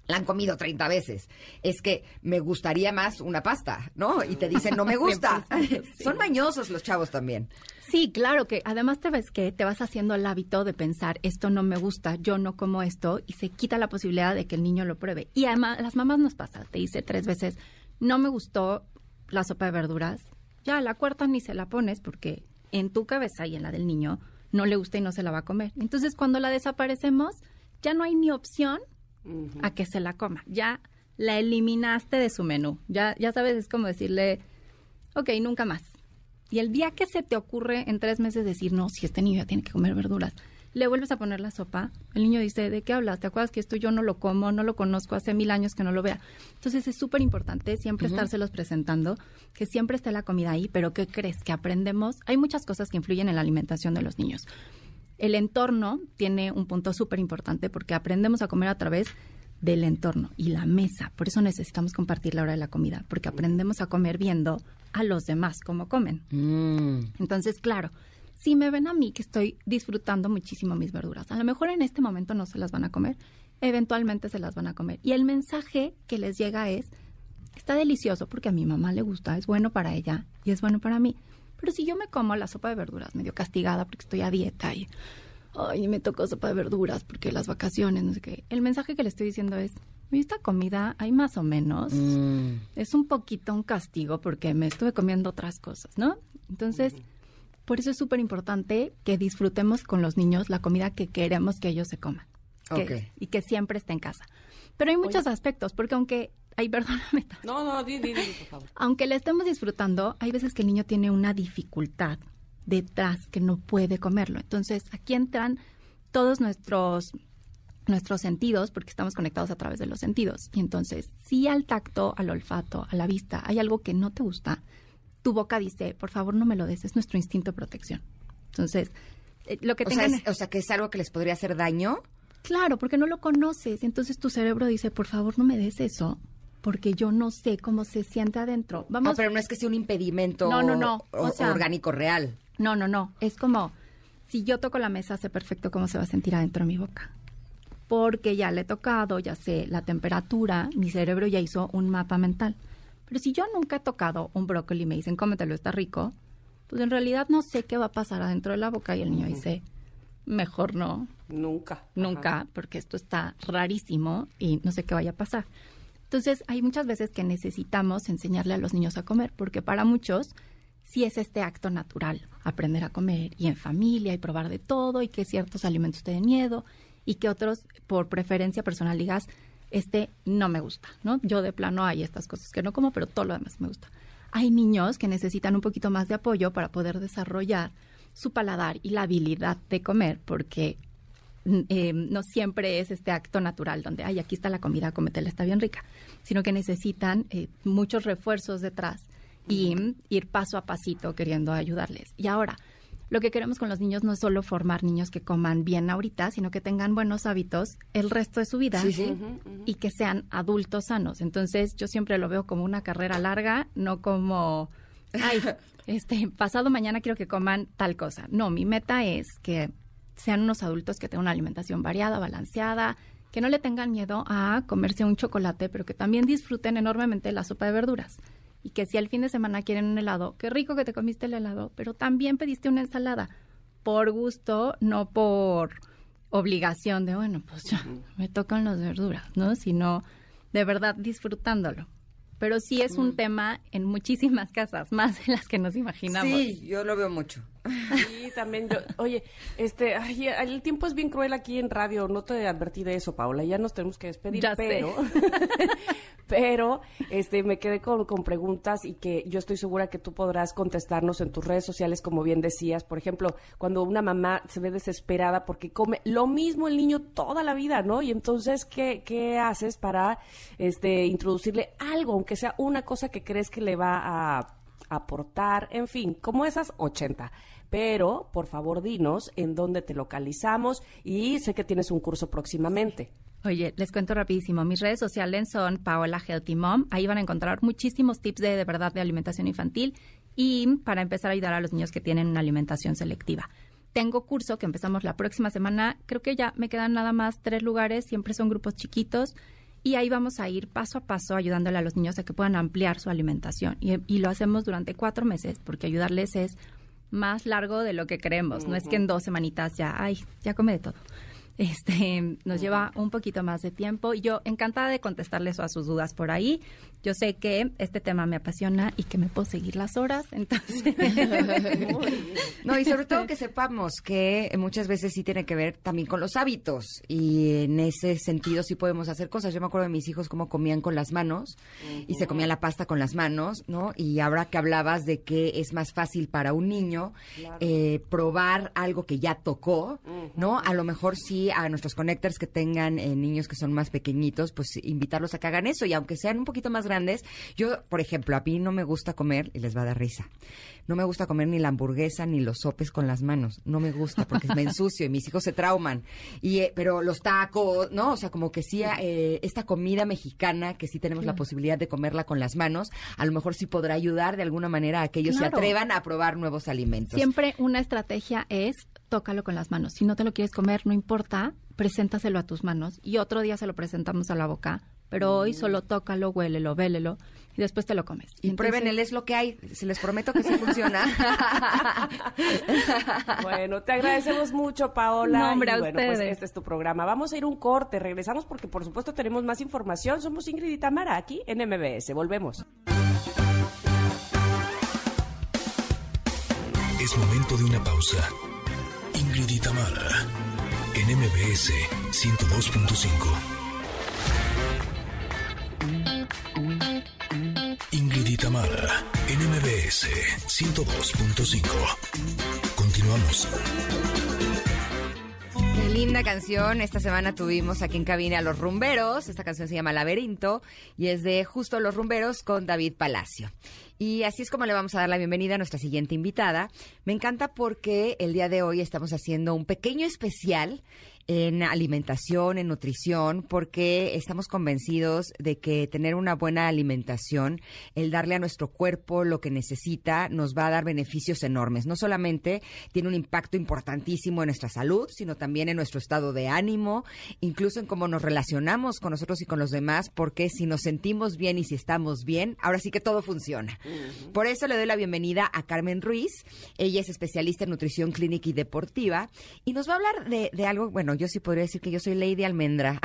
La han comido 30 veces. Es que me gustaría más una pasta, ¿no? Y te dicen, no me gusta. Son mañosos los chavos también. Sí, claro que además te ves que te vas haciendo el hábito de pensar, esto no me gusta, yo no como esto, y se quita la posibilidad de que el niño lo pruebe. Y además, las mamás nos pasa, te dice tres veces, no me gustó la sopa de verduras, ya la cuarta ni se la pones porque en tu cabeza y en la del niño no le gusta y no se la va a comer. Entonces, cuando la desaparecemos, ya no hay ni opción a que se la coma. Ya la eliminaste de su menú. Ya, ya sabes, es como decirle, ok, nunca más. Y el día que se te ocurre en tres meses decir, no, si este niño ya tiene que comer verduras, le vuelves a poner la sopa, el niño dice, ¿de qué hablas? ¿Te acuerdas que esto yo no lo como, no lo conozco, hace mil años que no lo vea? Entonces es súper importante siempre estárselos presentando, que siempre esté la comida ahí, pero ¿qué crees? Que aprendemos, hay muchas cosas que influyen en la alimentación de los niños. El entorno tiene un punto súper importante porque aprendemos a comer a través del entorno y la mesa. Por eso necesitamos compartir la hora de la comida, porque aprendemos a comer viendo a los demás cómo comen. Mm. Entonces, claro, si me ven a mí que estoy disfrutando muchísimo mis verduras, a lo mejor en este momento no se las van a comer, eventualmente se las van a comer. Y el mensaje que les llega es, está delicioso porque a mi mamá le gusta, es bueno para ella y es bueno para mí. Pero si yo me como la sopa de verduras medio castigada porque estoy a dieta y ay, me tocó sopa de verduras porque las vacaciones, no sé qué. El mensaje que le estoy diciendo es, esta comida hay más o menos. Mm. Es un poquito un castigo porque me estuve comiendo otras cosas, ¿no? Entonces, por eso es súper importante que disfrutemos con los niños la comida que queremos que ellos se coman. que- Ok. Y que siempre esté en casa. Pero hay muchos aspectos, porque aunque, ay, perdóname, No, no, di, di, di, por favor. aunque le estemos disfrutando, hay veces que el niño tiene una dificultad detrás que no puede comerlo. Entonces, aquí entran todos nuestros nuestros sentidos, porque estamos conectados a través de los sentidos. Y entonces, si al tacto, al olfato, a la vista, hay algo que no te gusta, tu boca dice, por favor no me lo des, es nuestro instinto de protección. Entonces, eh, lo que O sea, tengan... es- o sea, que es algo que les podría hacer daño. Claro, porque no lo conoces. Entonces tu cerebro dice, por favor no me des eso, porque yo no sé cómo se siente adentro. Vamos, Ah, pero no es que sea un impedimento No, no, no. o- O sea- orgánico real. No, no, no. Es como si yo toco la mesa, sé perfecto cómo se va a sentir adentro de mi boca. Porque ya le he tocado, ya sé la temperatura, mi cerebro ya hizo un mapa mental. Pero si yo nunca he tocado un brócoli y me dicen, cómetelo, está rico, pues en realidad no sé qué va a pasar adentro de la boca y el niño dice, mejor no, Nunca. nunca, porque esto está rarísimo y no sé qué vaya a pasar. Entonces, hay muchas veces que necesitamos enseñarle a los niños a comer, porque para muchos sí es este acto natural, aprender a comer y en familia y probar de todo y que ciertos alimentos te den miedo y que otros, por preferencia personal, digas, este no me gusta, ¿no? Yo de plano hay estas cosas que no como, pero todo lo demás me gusta. Hay niños que necesitan un poquito más de apoyo para poder desarrollar su paladar y la habilidad de comer, porque mm, eh, no siempre es este acto natural donde, ay, aquí está la comida, cómetela, está bien rica, sino que necesitan eh, muchos refuerzos detrás y ir paso a pasito queriendo ayudarles. Y ahora, lo que queremos con los niños no es solo formar niños que coman bien ahorita, sino que tengan buenos hábitos el resto de su vida Sí, sí. y que sean adultos sanos. Entonces, yo siempre lo veo como una carrera larga, no como, ay, este, pasado mañana quiero que coman tal cosa. No, mi meta es que sean unos adultos que tengan una alimentación variada, balanceada, que no le tengan miedo a comerse un chocolate, pero que también disfruten enormemente la sopa de verduras. Y que si al fin de semana quieren un helado, qué rico que te comiste el helado, pero también pediste una ensalada. Por gusto, no por obligación de, bueno, pues ya, me tocan las verduras, ¿no? Sino de verdad disfrutándolo. Pero sí es un tema en muchísimas casas, más de las que nos imaginamos. Sí, yo lo veo mucho. Sí, también yo. Oye, este, ay, el tiempo es bien cruel aquí en radio. No te advertí de eso, Paula. Ya nos tenemos que despedir, Ya pero, pero, este, me quedé con, con preguntas y que yo estoy segura que tú podrás contestarnos en tus redes sociales, como bien decías. Por ejemplo, cuando una mamá se ve desesperada porque come lo mismo el niño toda la vida, ¿no? Y entonces, ¿qué, qué haces para, este, introducirle algo, aunque sea una cosa que crees que le va a aportar, en fin, como esas 80. Pero, por favor, dinos en dónde te localizamos y sé que tienes un curso próximamente. Oye, les cuento rapidísimo. Mis redes sociales son Paola Healthy Mom. Ahí van a encontrar muchísimos tips de, de verdad de alimentación infantil y para empezar a ayudar a los niños que tienen una alimentación selectiva. Tengo curso que empezamos la próxima semana. Creo que ya me quedan nada más tres lugares. Siempre son grupos chiquitos. Y ahí vamos a ir paso a paso ayudándole a los niños a que puedan ampliar su alimentación. Y, y lo hacemos durante cuatro meses porque ayudarles es más largo de lo que creemos. No es que en dos semanitas ya, ay, ya come de todo. este, nos lleva un poquito más de tiempo. Y yo encantada de contestarles a sus dudas por ahí. Yo sé que este tema me apasiona y que me puedo seguir las horas, entonces. no, y sobre todo que sepamos que muchas veces sí tiene que ver también con los hábitos y en ese sentido sí podemos hacer cosas. Yo me acuerdo de mis hijos cómo comían con las manos y se comían la pasta con las manos, ¿no? Y ahora que hablabas de que es más fácil para un niño eh, probar algo que ya tocó, ¿no? A lo mejor sí a nuestros connectors que tengan eh, niños que son más pequeñitos, pues invitarlos a que hagan eso y aunque sean un poquito más grandes, yo, por ejemplo, a mí no me gusta comer, y les va a dar risa, no me gusta comer ni la hamburguesa ni los sopes con las manos, no me gusta porque me ensucio y mis hijos se trauman, y eh, pero los tacos, ¿no? O sea, como que sí, eh, esta comida mexicana que sí tenemos la posibilidad de comerla con las manos, a lo mejor sí podrá ayudar de alguna manera a que ellos se atrevan a probar nuevos alimentos. Siempre una estrategia es tócalo con las manos. Si no te lo quieres comer, no importa, preséntaselo a tus manos y otro día se lo presentamos a la boca pero hoy solo tócalo, huélelo, vélelo y después te lo comes. Y, prueben, él es lo que hay. Se les prometo que sí funciona. bueno, te agradecemos mucho, Paola. No, hombre, a bueno, pues este es tu programa. Vamos a ir un corte, regresamos porque por supuesto tenemos más información. Somos Ingrid y Tamara aquí en MBS. Volvemos. Es momento de una pausa. Ingrid y Tamara en MBS 102.5. NMBS 102.5. Continuamos. Qué linda canción. Esta semana tuvimos aquí en cabina a Los Rumberos. Esta canción se llama Laberinto y es de Justo Los Rumberos con David Palacio. Y así es como le vamos a dar la bienvenida a nuestra siguiente invitada. Me encanta porque el día de hoy estamos haciendo un pequeño especial en alimentación, en nutrición, porque estamos convencidos de que tener una buena alimentación, el darle a nuestro cuerpo lo que necesita, nos va a dar beneficios enormes. No solamente tiene un impacto importantísimo en nuestra salud, sino también en nuestro estado de ánimo, incluso en cómo nos relacionamos con nosotros y con los demás, porque si nos sentimos bien y si estamos bien, ahora sí que todo funciona. Por eso le doy la bienvenida a Carmen Ruiz. Ella es especialista en nutrición clínica y deportiva y nos va a hablar de, de algo, bueno, yo sí podría decir que yo soy Lady Almendra.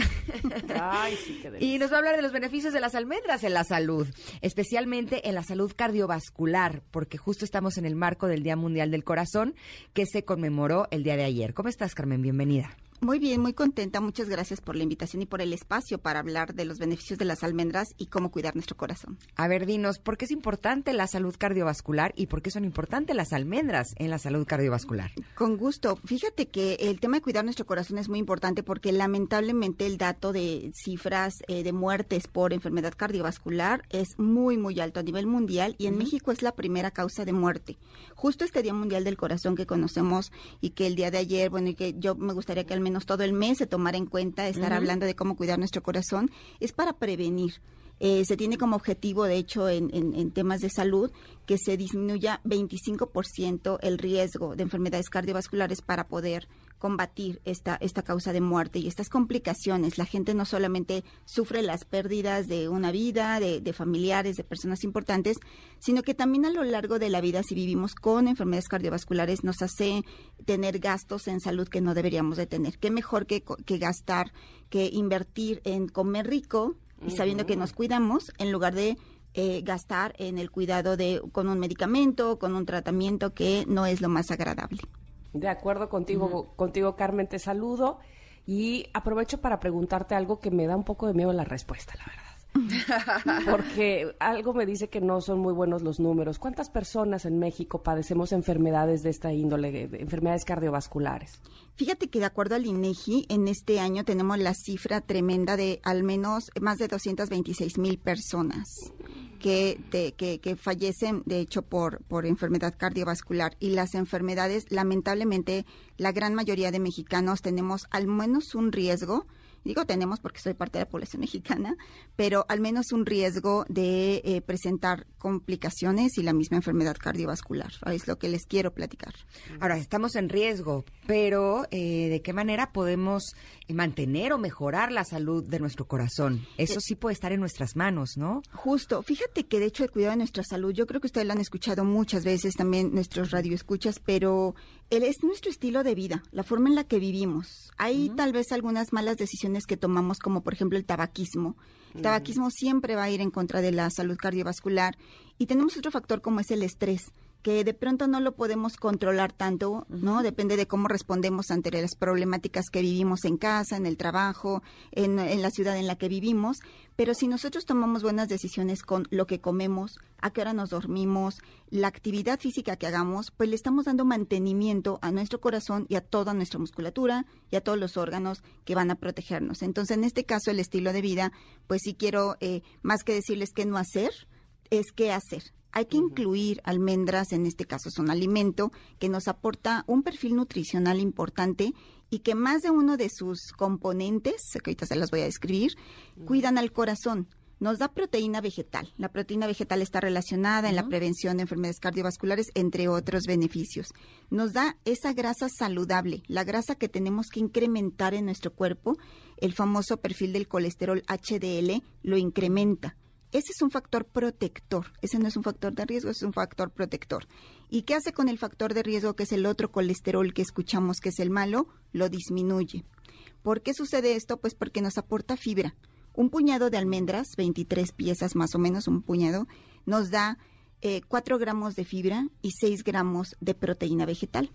Ay, sí, y nos va a hablar de los beneficios de las almendras en la salud, especialmente en la salud cardiovascular, porque justo estamos en el marco del Día Mundial del Corazón, que se conmemoró el día de ayer. ¿Cómo estás, Carmen? Bienvenida. Muy bien, muy contenta. Muchas gracias por la invitación y por el espacio para hablar de los beneficios de las almendras y cómo cuidar nuestro corazón. A ver, dinos, ¿por qué es importante la salud cardiovascular y por qué son importantes las almendras en la salud cardiovascular? Con gusto. Fíjate que el tema de cuidar nuestro corazón es muy importante porque lamentablemente el dato de cifras eh, de muertes por enfermedad cardiovascular es muy, muy alto a nivel mundial y en México es la primera causa de muerte. Justo este Día Mundial del Corazón que conocemos y que el día de ayer, bueno, y que yo me gustaría que al menos todo el mes se tomar en cuenta estar hablando de cómo cuidar nuestro corazón, es para prevenir. Eh, se tiene como objetivo, de hecho, en, en, temas de salud, que se disminuya 25% el riesgo de enfermedades cardiovasculares para poder combatir esta, esta causa de muerte y estas complicaciones. La gente no solamente sufre las pérdidas de una vida, de, de, familiares, de personas importantes, sino que también a lo largo de la vida, si vivimos con enfermedades cardiovasculares, nos hace tener gastos en salud que no deberíamos de tener. ¿Qué mejor que, que gastar, que invertir en comer rico y sabiendo que nos cuidamos en lugar de eh, gastar en el cuidado de con un medicamento, con un tratamiento que no es lo más agradable. De acuerdo contigo, contigo Carmen, te saludo y aprovecho para preguntarte algo que me da un poco de miedo la respuesta, la verdad. Porque algo me dice que no son muy buenos los números. ¿Cuántas personas en México padecemos enfermedades de esta índole, enfermedades cardiovasculares? Fíjate que de acuerdo al INEGI, en este año tenemos la cifra tremenda de al menos más de 226 mil personas que, que, que, fallecen, de hecho, por, por enfermedad cardiovascular. Y las enfermedades, lamentablemente, la gran mayoría de mexicanos tenemos al menos un riesgo digo tenemos porque soy parte de la población mexicana, pero al menos un riesgo de eh, presentar complicaciones y la misma enfermedad cardiovascular. Es lo que les quiero platicar. Ahora, estamos en riesgo, pero eh, ¿de qué manera podemos mantener o mejorar la salud de nuestro corazón? Eso sí puede estar en nuestras manos, ¿no? Justo, fíjate que de hecho el cuidado de nuestra salud, yo creo que ustedes lo han escuchado muchas veces también nuestros radioescuchas, pero es nuestro estilo de vida, la forma en la que vivimos. Hay tal vez algunas malas decisiones que tomamos, como por ejemplo el tabaquismo. El tabaquismo siempre va a ir en contra de la salud cardiovascular. Y tenemos otro factor como es el estrés que de pronto no lo podemos controlar tanto, ¿no? Depende de cómo respondemos ante las problemáticas que vivimos en casa, en el trabajo, en, en, la ciudad en la que vivimos. Pero si nosotros tomamos buenas decisiones con lo que comemos, a qué hora nos dormimos, la actividad física que hagamos, pues le estamos dando mantenimiento a nuestro corazón y a toda nuestra musculatura y a todos los órganos que van a protegernos. Entonces, en este caso, el estilo de vida, pues sí quiero, eh, más que decirles qué no hacer, es qué hacer hay que incluir almendras, en este caso es un alimento que nos aporta un perfil nutricional importante y que más de uno de sus componentes, que ahorita se las voy a describir, cuidan al corazón. Nos da proteína vegetal. La proteína vegetal está relacionada en la prevención de enfermedades cardiovasculares, entre otros beneficios. Nos da esa grasa saludable, la grasa que tenemos que incrementar en nuestro cuerpo. El famoso perfil del colesterol HDL lo incrementa. Ese es un factor protector, ese no es un factor de riesgo, es un factor protector. ¿Y qué hace con el factor de riesgo, que es el otro colesterol que escuchamos que es el malo? Lo disminuye. ¿Por qué sucede esto? Pues porque nos aporta fibra. Un puñado de almendras, 23 piezas más o menos, un puñado, nos da eh, 4 gramos de fibra y 6 gramos de proteína vegetal.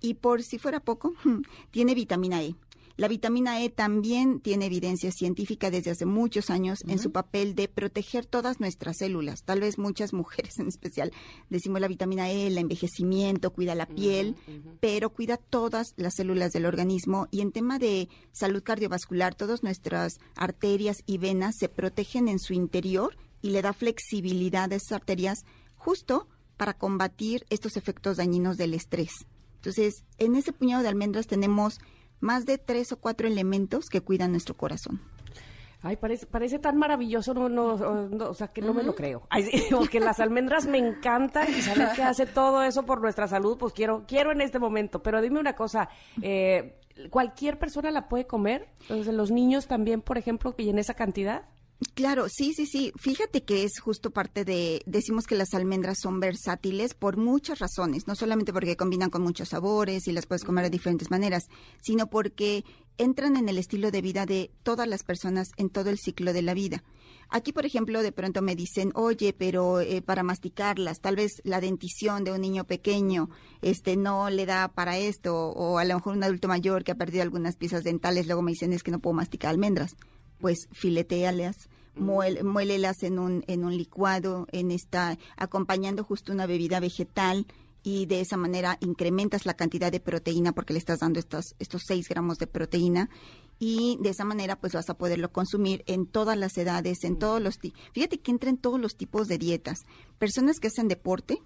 Y por si fuera poco, tiene vitamina E. La vitamina E también tiene evidencia científica desde hace muchos años en su papel de proteger todas nuestras células. Tal vez muchas mujeres en especial decimos la vitamina E, el envejecimiento, cuida la piel, pero cuida todas las células del organismo y en tema de salud cardiovascular, todas nuestras arterias y venas se protegen en su interior y le da flexibilidad a esas arterias justo para combatir estos efectos dañinos del estrés. Entonces, en ese puñado de almendras tenemos más de tres o cuatro elementos que cuidan nuestro corazón. Ay, parece, parece tan maravilloso, no, no, o sea, que no me lo creo. Ay, porque las almendras me encantan y sabes que hace todo eso por nuestra salud, pues quiero, quiero en este momento. Pero dime una cosa, eh, ¿cualquier persona la puede comer? Entonces, los niños también, por ejemplo, y en esa cantidad. Claro, sí, sí, sí. Fíjate que es justo parte de, decimos que las almendras son versátiles por muchas razones, no solamente porque combinan con muchos sabores y las puedes comer de diferentes maneras, sino porque entran en el estilo de vida de todas las personas en todo el ciclo de la vida. Aquí, por ejemplo, de pronto me dicen, oye, pero eh, para masticarlas, tal vez la dentición de un niño pequeño este, no le da para esto, o a lo mejor un adulto mayor que ha perdido algunas piezas dentales, luego me dicen, es que no puedo masticar almendras pues filetealas, muélelas en un, en un licuado, en esta, acompañando justo una bebida vegetal y de esa manera incrementas la cantidad de proteína porque le estás dando estos, estos 6 gramos de proteína y de esa manera pues vas a poderlo consumir en todas las edades, en todos los... Fíjate que entra en todos los tipos de dietas. Personas que hacen deporte,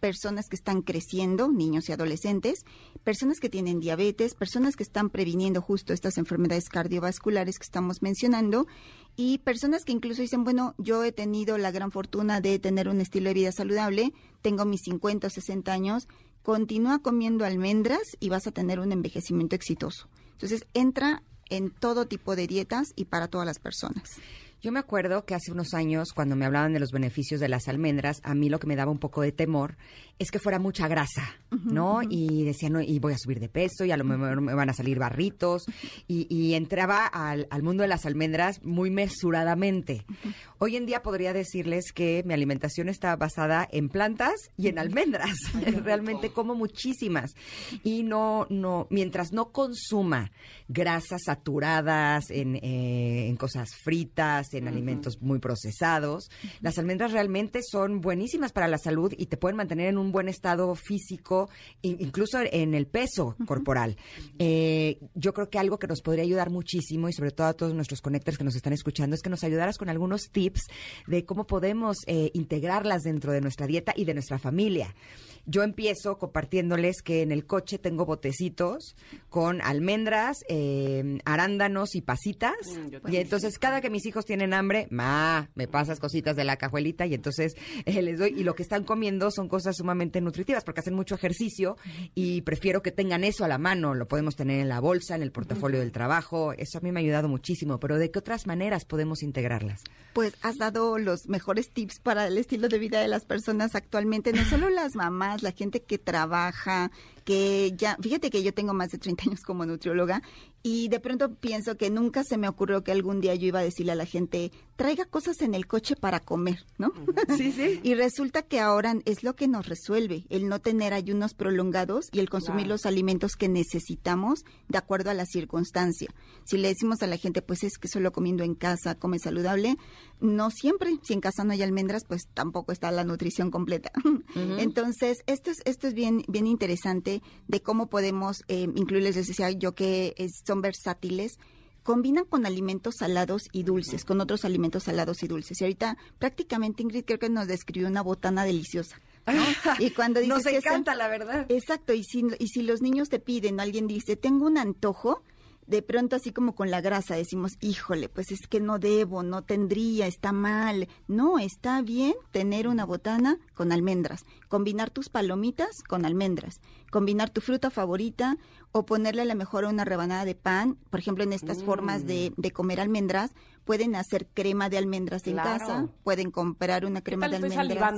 personas que están creciendo, niños y adolescentes, personas que tienen diabetes, personas que están previniendo justo estas enfermedades cardiovasculares que estamos mencionando y personas que incluso dicen, bueno, yo he tenido la gran fortuna de tener un estilo de vida saludable, tengo mis 50 o 60 años, continúa comiendo almendras y vas a tener un envejecimiento exitoso. Entonces entra en todo tipo de dietas y para todas las personas. Yo me acuerdo que hace unos años, cuando me hablaban de los beneficios de las almendras, a mí lo que me daba un poco de temor es que fuera mucha grasa, ¿no? Y decía, no, y voy a subir de peso, y a lo mejor me van a salir barritos. Y, entraba al, mundo de las almendras muy mesuradamente. Hoy en día podría decirles que mi alimentación está basada en plantas y en almendras. Realmente como muchísimas. Y no, no, mientras no consuma grasas saturadas en, eh, en cosas fritas, en alimentos muy procesados. Las almendras realmente son buenísimas para la salud y te pueden mantener en un buen estado físico, incluso en el peso corporal. Eh, yo creo que algo que nos podría ayudar muchísimo y sobre todo a todos nuestros conectores que nos están escuchando es que nos ayudaras con algunos tips de cómo podemos eh, integrarlas dentro de nuestra dieta y de nuestra familia. Yo empiezo compartiéndoles que en el coche tengo botecitos con almendras, eh, arándanos y pasitas. Mm, y entonces cada que mis hijos tienen hambre, ma, me pasas cositas de la cajuelita y entonces eh, les doy. Y lo que están comiendo son cosas sumamente nutritivas porque hacen mucho ejercicio y prefiero que tengan eso a la mano. Lo podemos tener en la bolsa, en el portafolio del trabajo. Eso a mí me ha ayudado muchísimo. Pero ¿de qué otras maneras podemos integrarlas? Pues has dado los mejores tips para el estilo de vida de las personas actualmente, no solo las mamás la gente que trabaja, que ya, fíjate que yo tengo más de 30 años como nutrióloga y de pronto pienso que nunca se me ocurrió que algún día yo iba a decirle a la gente, traiga cosas en el coche para comer, ¿no? Sí, sí. y resulta que ahora es lo que nos resuelve, el no tener ayunos prolongados y el consumir los alimentos que necesitamos de acuerdo a la circunstancia. Si le decimos a la gente, pues es que solo comiendo en casa come saludable, no siempre. Si en casa no hay almendras, pues tampoco está la nutrición completa. Entonces, esto es, esto es bien, bien interesante de cómo podemos eh, incluirles, les decía yo que son versátiles, combinan con alimentos salados y dulces, con otros alimentos salados y dulces. Y ahorita prácticamente Ingrid creo que nos describió una botana deliciosa. y cuando dice nos encanta, la verdad. Exacto, y si, y si los niños te piden, alguien dice, tengo un antojo, de pronto así como con la grasa decimos, híjole, pues es que no debo, no tendría, está mal. No, está bien tener una botana con almendras, combinar tus palomitas con almendras, combinar tu fruta favorita o ponerle a lo mejor una rebanada de pan, por ejemplo, en estas formas de, mm. de, comer almendras, pueden hacer crema de almendras en casa, pueden comprar una crema de almendras.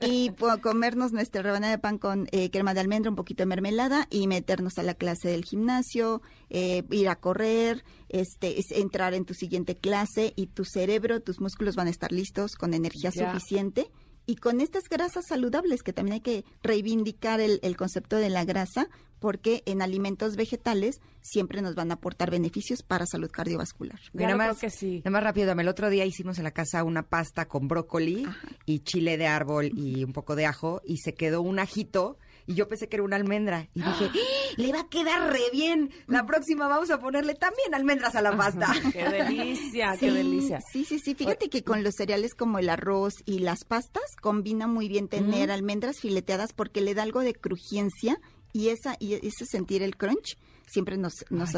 y comernos nuestra rebanada de pan con eh, crema de almendra, un poquito de mermelada y meternos a la clase del gimnasio, eh, ir a correr, este, es entrar en tu siguiente clase y tu cerebro, tus músculos van a estar listos con energía suficiente y con estas grasas saludables, que también hay que reivindicar el, concepto de la grasa, porque en alimentos vegetales siempre nos van a aportar beneficios para salud cardiovascular. Claro, más, que sí. Nada más rápido, el otro día hicimos en la casa una pasta con brócoli y chile de árbol y un poco de ajo y se quedó un ajito y yo pensé que era una almendra. Y dije, ¡Ah! le va a quedar re bien. La próxima vamos a ponerle también almendras a la pasta. ¡Qué delicia! ¡Qué delicia! Sí, sí, sí. Fíjate que con los cereales como el arroz y las pastas combina muy bien tener almendras fileteadas porque le da algo de crujencia y esa y ese sentir el crunch siempre nos nos,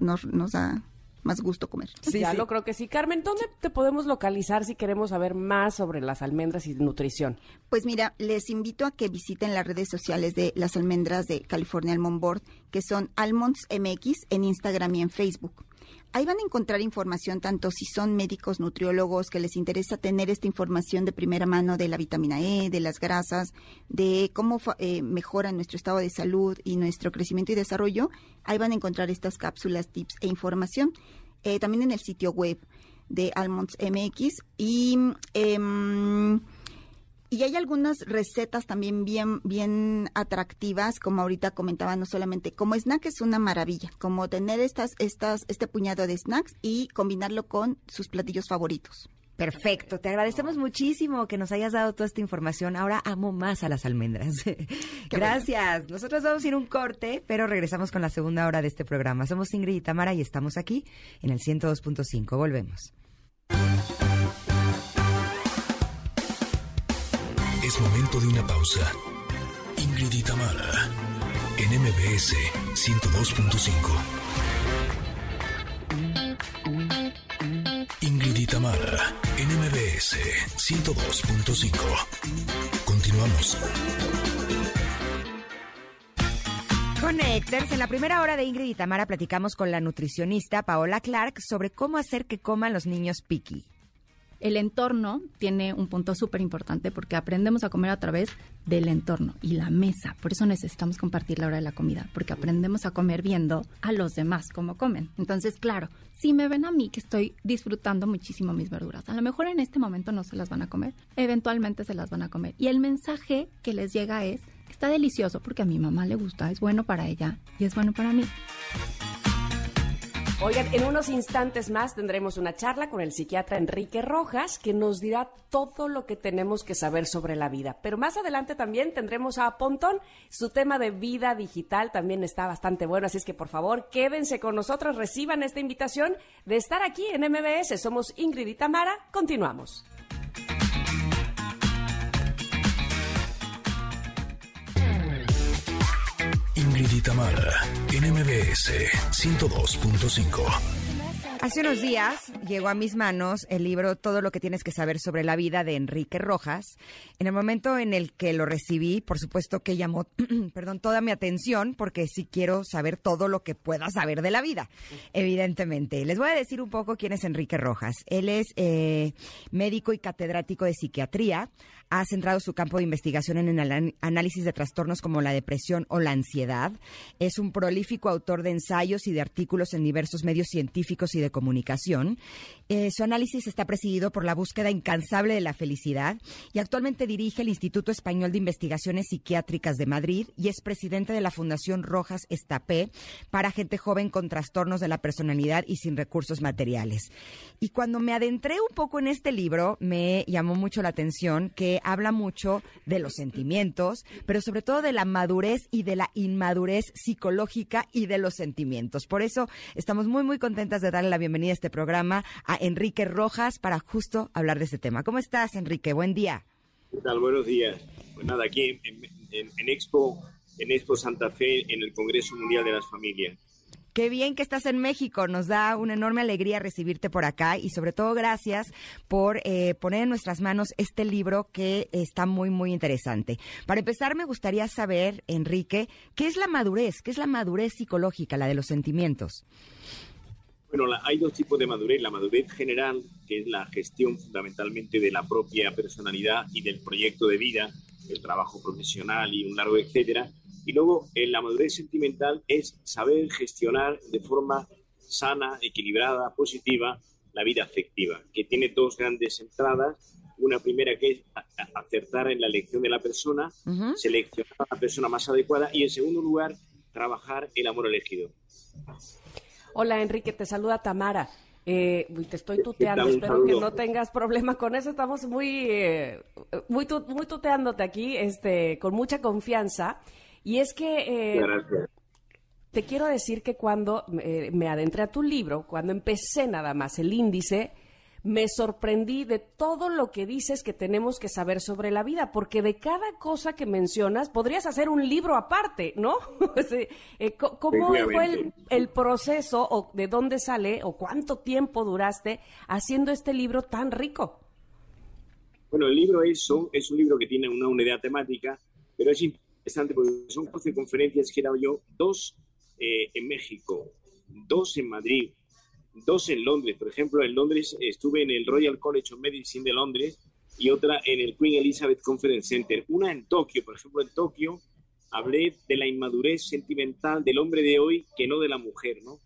nos, nos da más gusto comer. Sí, ya lo creo que sí. Carmen, ¿dónde te podemos localizar si queremos saber más sobre las almendras y nutrición? Pues mira, les invito a que visiten las redes sociales de las almendras de California Almond Board, que son Almonds MX en Instagram y en Facebook. Ahí van a encontrar información tanto si son médicos, nutriólogos, que les interesa tener esta información de primera mano de la vitamina E, de las grasas, de cómo eh, mejora nuestro estado de salud y nuestro crecimiento y desarrollo. Ahí van a encontrar estas cápsulas, tips e información. Eh, también en el sitio web de Almonds MX y... Em, y hay algunas recetas también bien, bien atractivas, como ahorita comentaba, no solamente como snack es una maravilla, como tener estas, estas, este puñado de snacks y combinarlo con sus platillos favoritos. Perfecto, te agradecemos muchísimo que nos hayas dado toda esta información. Ahora amo más a las almendras. Gracias. Nosotros vamos a ir un corte, pero regresamos con la segunda hora de este programa. Somos Ingrid y Tamara y estamos aquí en el 102.5. Volvemos. Momento de una pausa. Ingrid y Tamara, en MBS 102.5. Ingrid y Tamara, en MBS 102.5. Continuamos. Connectors, en la primera hora de Ingrid y Tamara platicamos con la nutricionista Paola Clark sobre cómo hacer que coman los niños piqui el entorno tiene un punto súper importante porque aprendemos a comer a través del entorno y la mesa. Por eso necesitamos compartir la hora de la comida, porque aprendemos a comer viendo a los demás cómo comen. Entonces, claro, si me ven a mí que estoy disfrutando muchísimo mis verduras, a lo mejor en este momento no se las van a comer, eventualmente se las van a comer. Y el mensaje que les llega es, está delicioso porque a mi mamá le gusta, es bueno para ella y es bueno para mí. Oigan, en unos instantes más tendremos una charla con el psiquiatra Enrique Rojas que nos dirá todo lo que tenemos que saber sobre la vida. Pero más adelante también tendremos a Pontón. Su tema de vida digital también está bastante bueno, así es que por favor quédense con nosotros, reciban esta invitación de estar aquí en MBS. Somos Ingrid y Tamara. Continuamos. Ingrid y Tamara, NMBS 102.5. Hace unos días llegó a mis manos el libro Todo lo que tienes que saber sobre la vida de Enrique Rojas. En el momento en el que lo recibí, por supuesto que llamó, perdón, toda mi atención porque sí quiero saber todo lo que pueda saber de la vida, evidentemente. Les voy a decir un poco quién es Enrique Rojas. Él es eh, médico y catedrático de psiquiatría. Ha centrado su campo de investigación en el análisis de trastornos como la depresión o la ansiedad. Es un prolífico autor de ensayos y de artículos en diversos medios científicos y de comunicación. Eh, su análisis está presidido por la búsqueda incansable de la felicidad y actualmente dirige el Instituto Español de Investigaciones Psiquiátricas de Madrid y es presidente de la Fundación Rojas Estapé para gente joven con trastornos de la personalidad y sin recursos materiales. Y cuando me adentré un poco en este libro, me llamó mucho la atención que habla mucho de los sentimientos, pero sobre todo de la madurez y de la inmadurez psicológica y de los sentimientos. Por eso estamos muy, muy contentas de darle la bienvenida a este programa a Enrique Rojas para justo hablar de este tema. ¿Cómo estás, Enrique? Buen día. ¿Qué? Buenos días. Pues nada, aquí en, Expo, en Expo Santa Fe, en el Congreso Mundial de las Familias. Qué bien que estás en México. Nos da una enorme alegría recibirte por acá y sobre todo gracias por eh, poner en nuestras manos este libro que está muy, muy interesante. Para empezar, me gustaría saber, Enrique, ¿qué es la madurez? ¿Qué es la madurez psicológica, la de los sentimientos? Bueno, hay dos tipos de madurez. La madurez general, que es la gestión fundamentalmente de la propia personalidad y del proyecto de vida, el trabajo profesional y un largo etcétera. Y luego, en la madurez sentimental es saber gestionar de forma sana, equilibrada, positiva la vida afectiva, que tiene dos grandes entradas. Una primera que es acertar en la elección de la persona, seleccionar a la persona más adecuada y en segundo lugar, trabajar el amor elegido. Hola Enrique, te saluda Tamara. Eh, te estoy tuteando, espero que no tengas problema con eso. Estamos muy, eh, muy, muy tuteándote aquí, este, con mucha confianza. Y es que eh, te quiero decir que cuando me adentré a tu libro, cuando empecé nada más el índice, me sorprendí de todo lo que dices que tenemos que saber sobre la vida, porque de cada cosa que mencionas podrías hacer un libro aparte, ¿no? Eh, ¿Cómo fue el, proceso o de dónde sale o cuánto tiempo duraste haciendo este libro tan rico? Bueno, el libro es, es un libro que tiene una unidad temática, pero es interesante porque son 12 conferencias que he dado yo, dos eh, en México, dos en Madrid, dos en Londres. Por ejemplo, en Londres estuve en el Royal College of Medicine de Londres y otra en el Queen Elizabeth Conference Center. Una en Tokio, por ejemplo, en Tokio hablé de la inmadurez sentimental del hombre de hoy que no de la mujer, ¿no?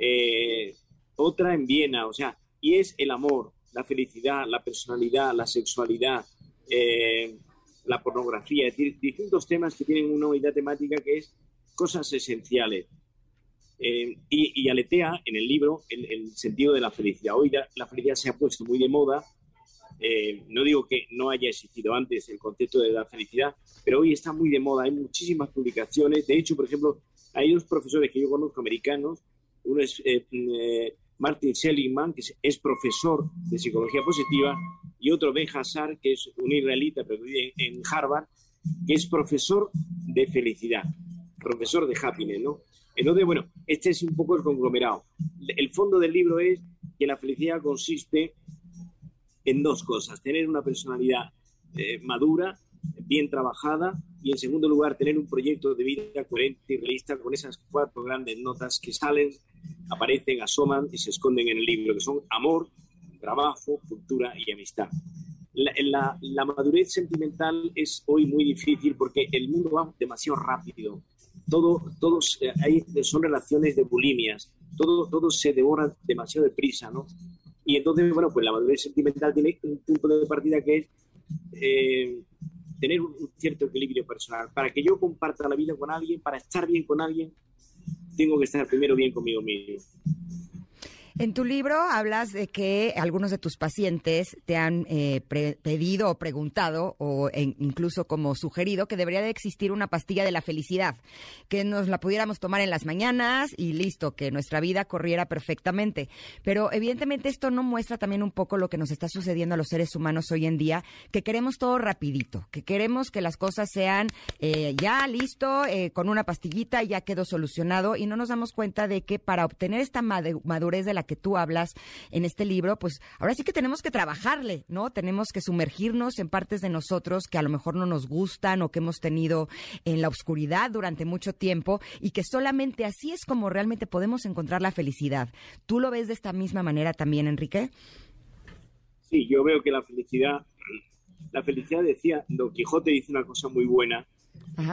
Eh, otra en Viena, o sea, y es el amor, la felicidad, la personalidad, la sexualidad, eh, la pornografía, es decir, distintos temas que tienen una unidad temática que es cosas esenciales. Eh, y, aletea en el libro el, sentido de la felicidad. Hoy la, felicidad se ha puesto muy de moda. Eh, no digo que no haya existido antes el concepto de la felicidad, pero hoy está muy de moda. Hay muchísimas publicaciones. De hecho, por ejemplo, hay dos profesores que yo conozco americanos. Uno es eh, Martin Seligman, que es, profesor de psicología positiva, y otro Ben Hassar, que es un israelita, pero vive en Harvard, que es profesor de felicidad, profesor de happiness, ¿no? Bueno, este es un poco el conglomerado. El fondo del libro es que la felicidad consiste en dos cosas. Tener una personalidad eh, madura, bien trabajada y en segundo lugar tener un proyecto de vida coherente y realista con esas cuatro grandes notas que salen, aparecen, asoman y se esconden en el libro, que son amor, trabajo, cultura y amistad. La, la, madurez sentimental es hoy muy difícil porque el mundo va demasiado rápido todo, todos eh, son relaciones de bulimias, todo, todo se devora demasiado deprisa, ¿no? Y entonces, bueno, pues la madurez sentimental tiene un punto de partida que es eh, tener un, cierto equilibrio personal. Para que yo comparta la vida con alguien, para estar bien con alguien, tengo que estar primero bien conmigo mismo. En tu libro hablas de que algunos de tus pacientes te han eh, pedido o preguntado o incluso como sugerido que debería de existir una pastilla de la felicidad, que nos la pudiéramos tomar en las mañanas y listo, que nuestra vida corriera perfectamente. Pero evidentemente esto no muestra también un poco lo que nos está sucediendo a los seres humanos hoy en día, que queremos todo rapidito, que queremos que las cosas sean eh, ya listo, eh, con una pastillita ya quedó solucionado y no nos damos cuenta de que para obtener esta madurez de la que tú hablas en este libro, pues ahora sí que tenemos que trabajarle, ¿no? Tenemos que sumergirnos en partes de nosotros que a lo mejor no nos gustan o que hemos tenido en la oscuridad durante mucho tiempo y que solamente así es como realmente podemos encontrar la felicidad. ¿Tú lo ves de esta misma manera también, Enrique? Sí, yo veo que la felicidad, la felicidad decía, Don Quijote dice una cosa muy buena,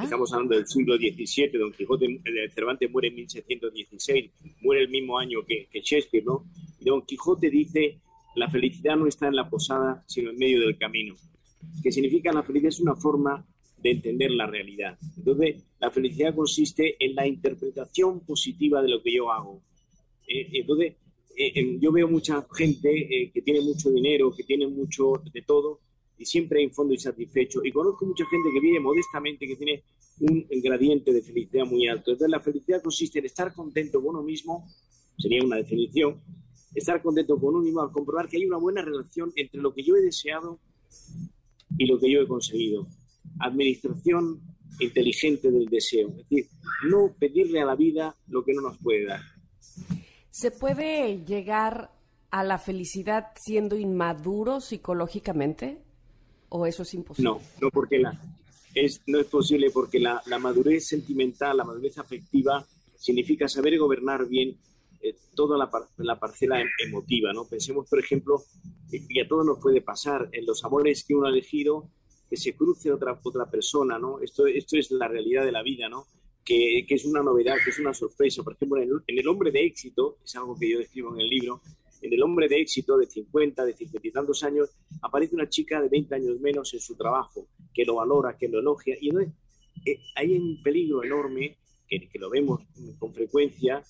Estamos hablando del siglo XVII, Don Quijote Cervantes muere en 1616, muere el mismo año que, Shakespeare, ¿no? Don Quijote dice, la felicidad no está en la posada, sino en medio del camino. Que significa la felicidad es una forma de entender la realidad. Entonces, la felicidad consiste en la interpretación positiva de lo que yo hago. Eh, entonces, eh, yo veo mucha gente eh, que tiene mucho dinero, que tiene mucho de todo, y siempre hay un fondo insatisfecho. Y conozco mucha gente que vive modestamente, que tiene un gradiente de felicidad muy alto. Entonces, la felicidad consiste en estar contento con uno mismo, sería una definición, estar contento con uno mismo al comprobar que hay una buena relación entre lo que yo he deseado y lo que yo he conseguido. Administración inteligente del deseo. Es decir, no pedirle a la vida lo que no nos puede dar. ¿Se puede llegar a la felicidad siendo inmaduro psicológicamente? ¿O eso es imposible? No, no porque la, es, no es posible porque la, la madurez sentimental, la madurez afectiva, significa saber gobernar bien eh, toda la, la, parcela em, emotiva, ¿no? Pensemos, por ejemplo, y a todos nos puede pasar en los amores que uno ha elegido, que se cruce otra, otra persona, ¿no? Esto, esto es la realidad de la vida, ¿no? Que, que es una novedad, que es una sorpresa. Por ejemplo, en el, en el hombre de éxito, es algo que yo describo en el libro, en el hombre de éxito de 50, de 50 y tantos años, aparece una chica de 20 años menos en su trabajo, que lo valora, que lo elogia. Y entonces eh, hay un peligro enorme, que, que, lo vemos con frecuencia,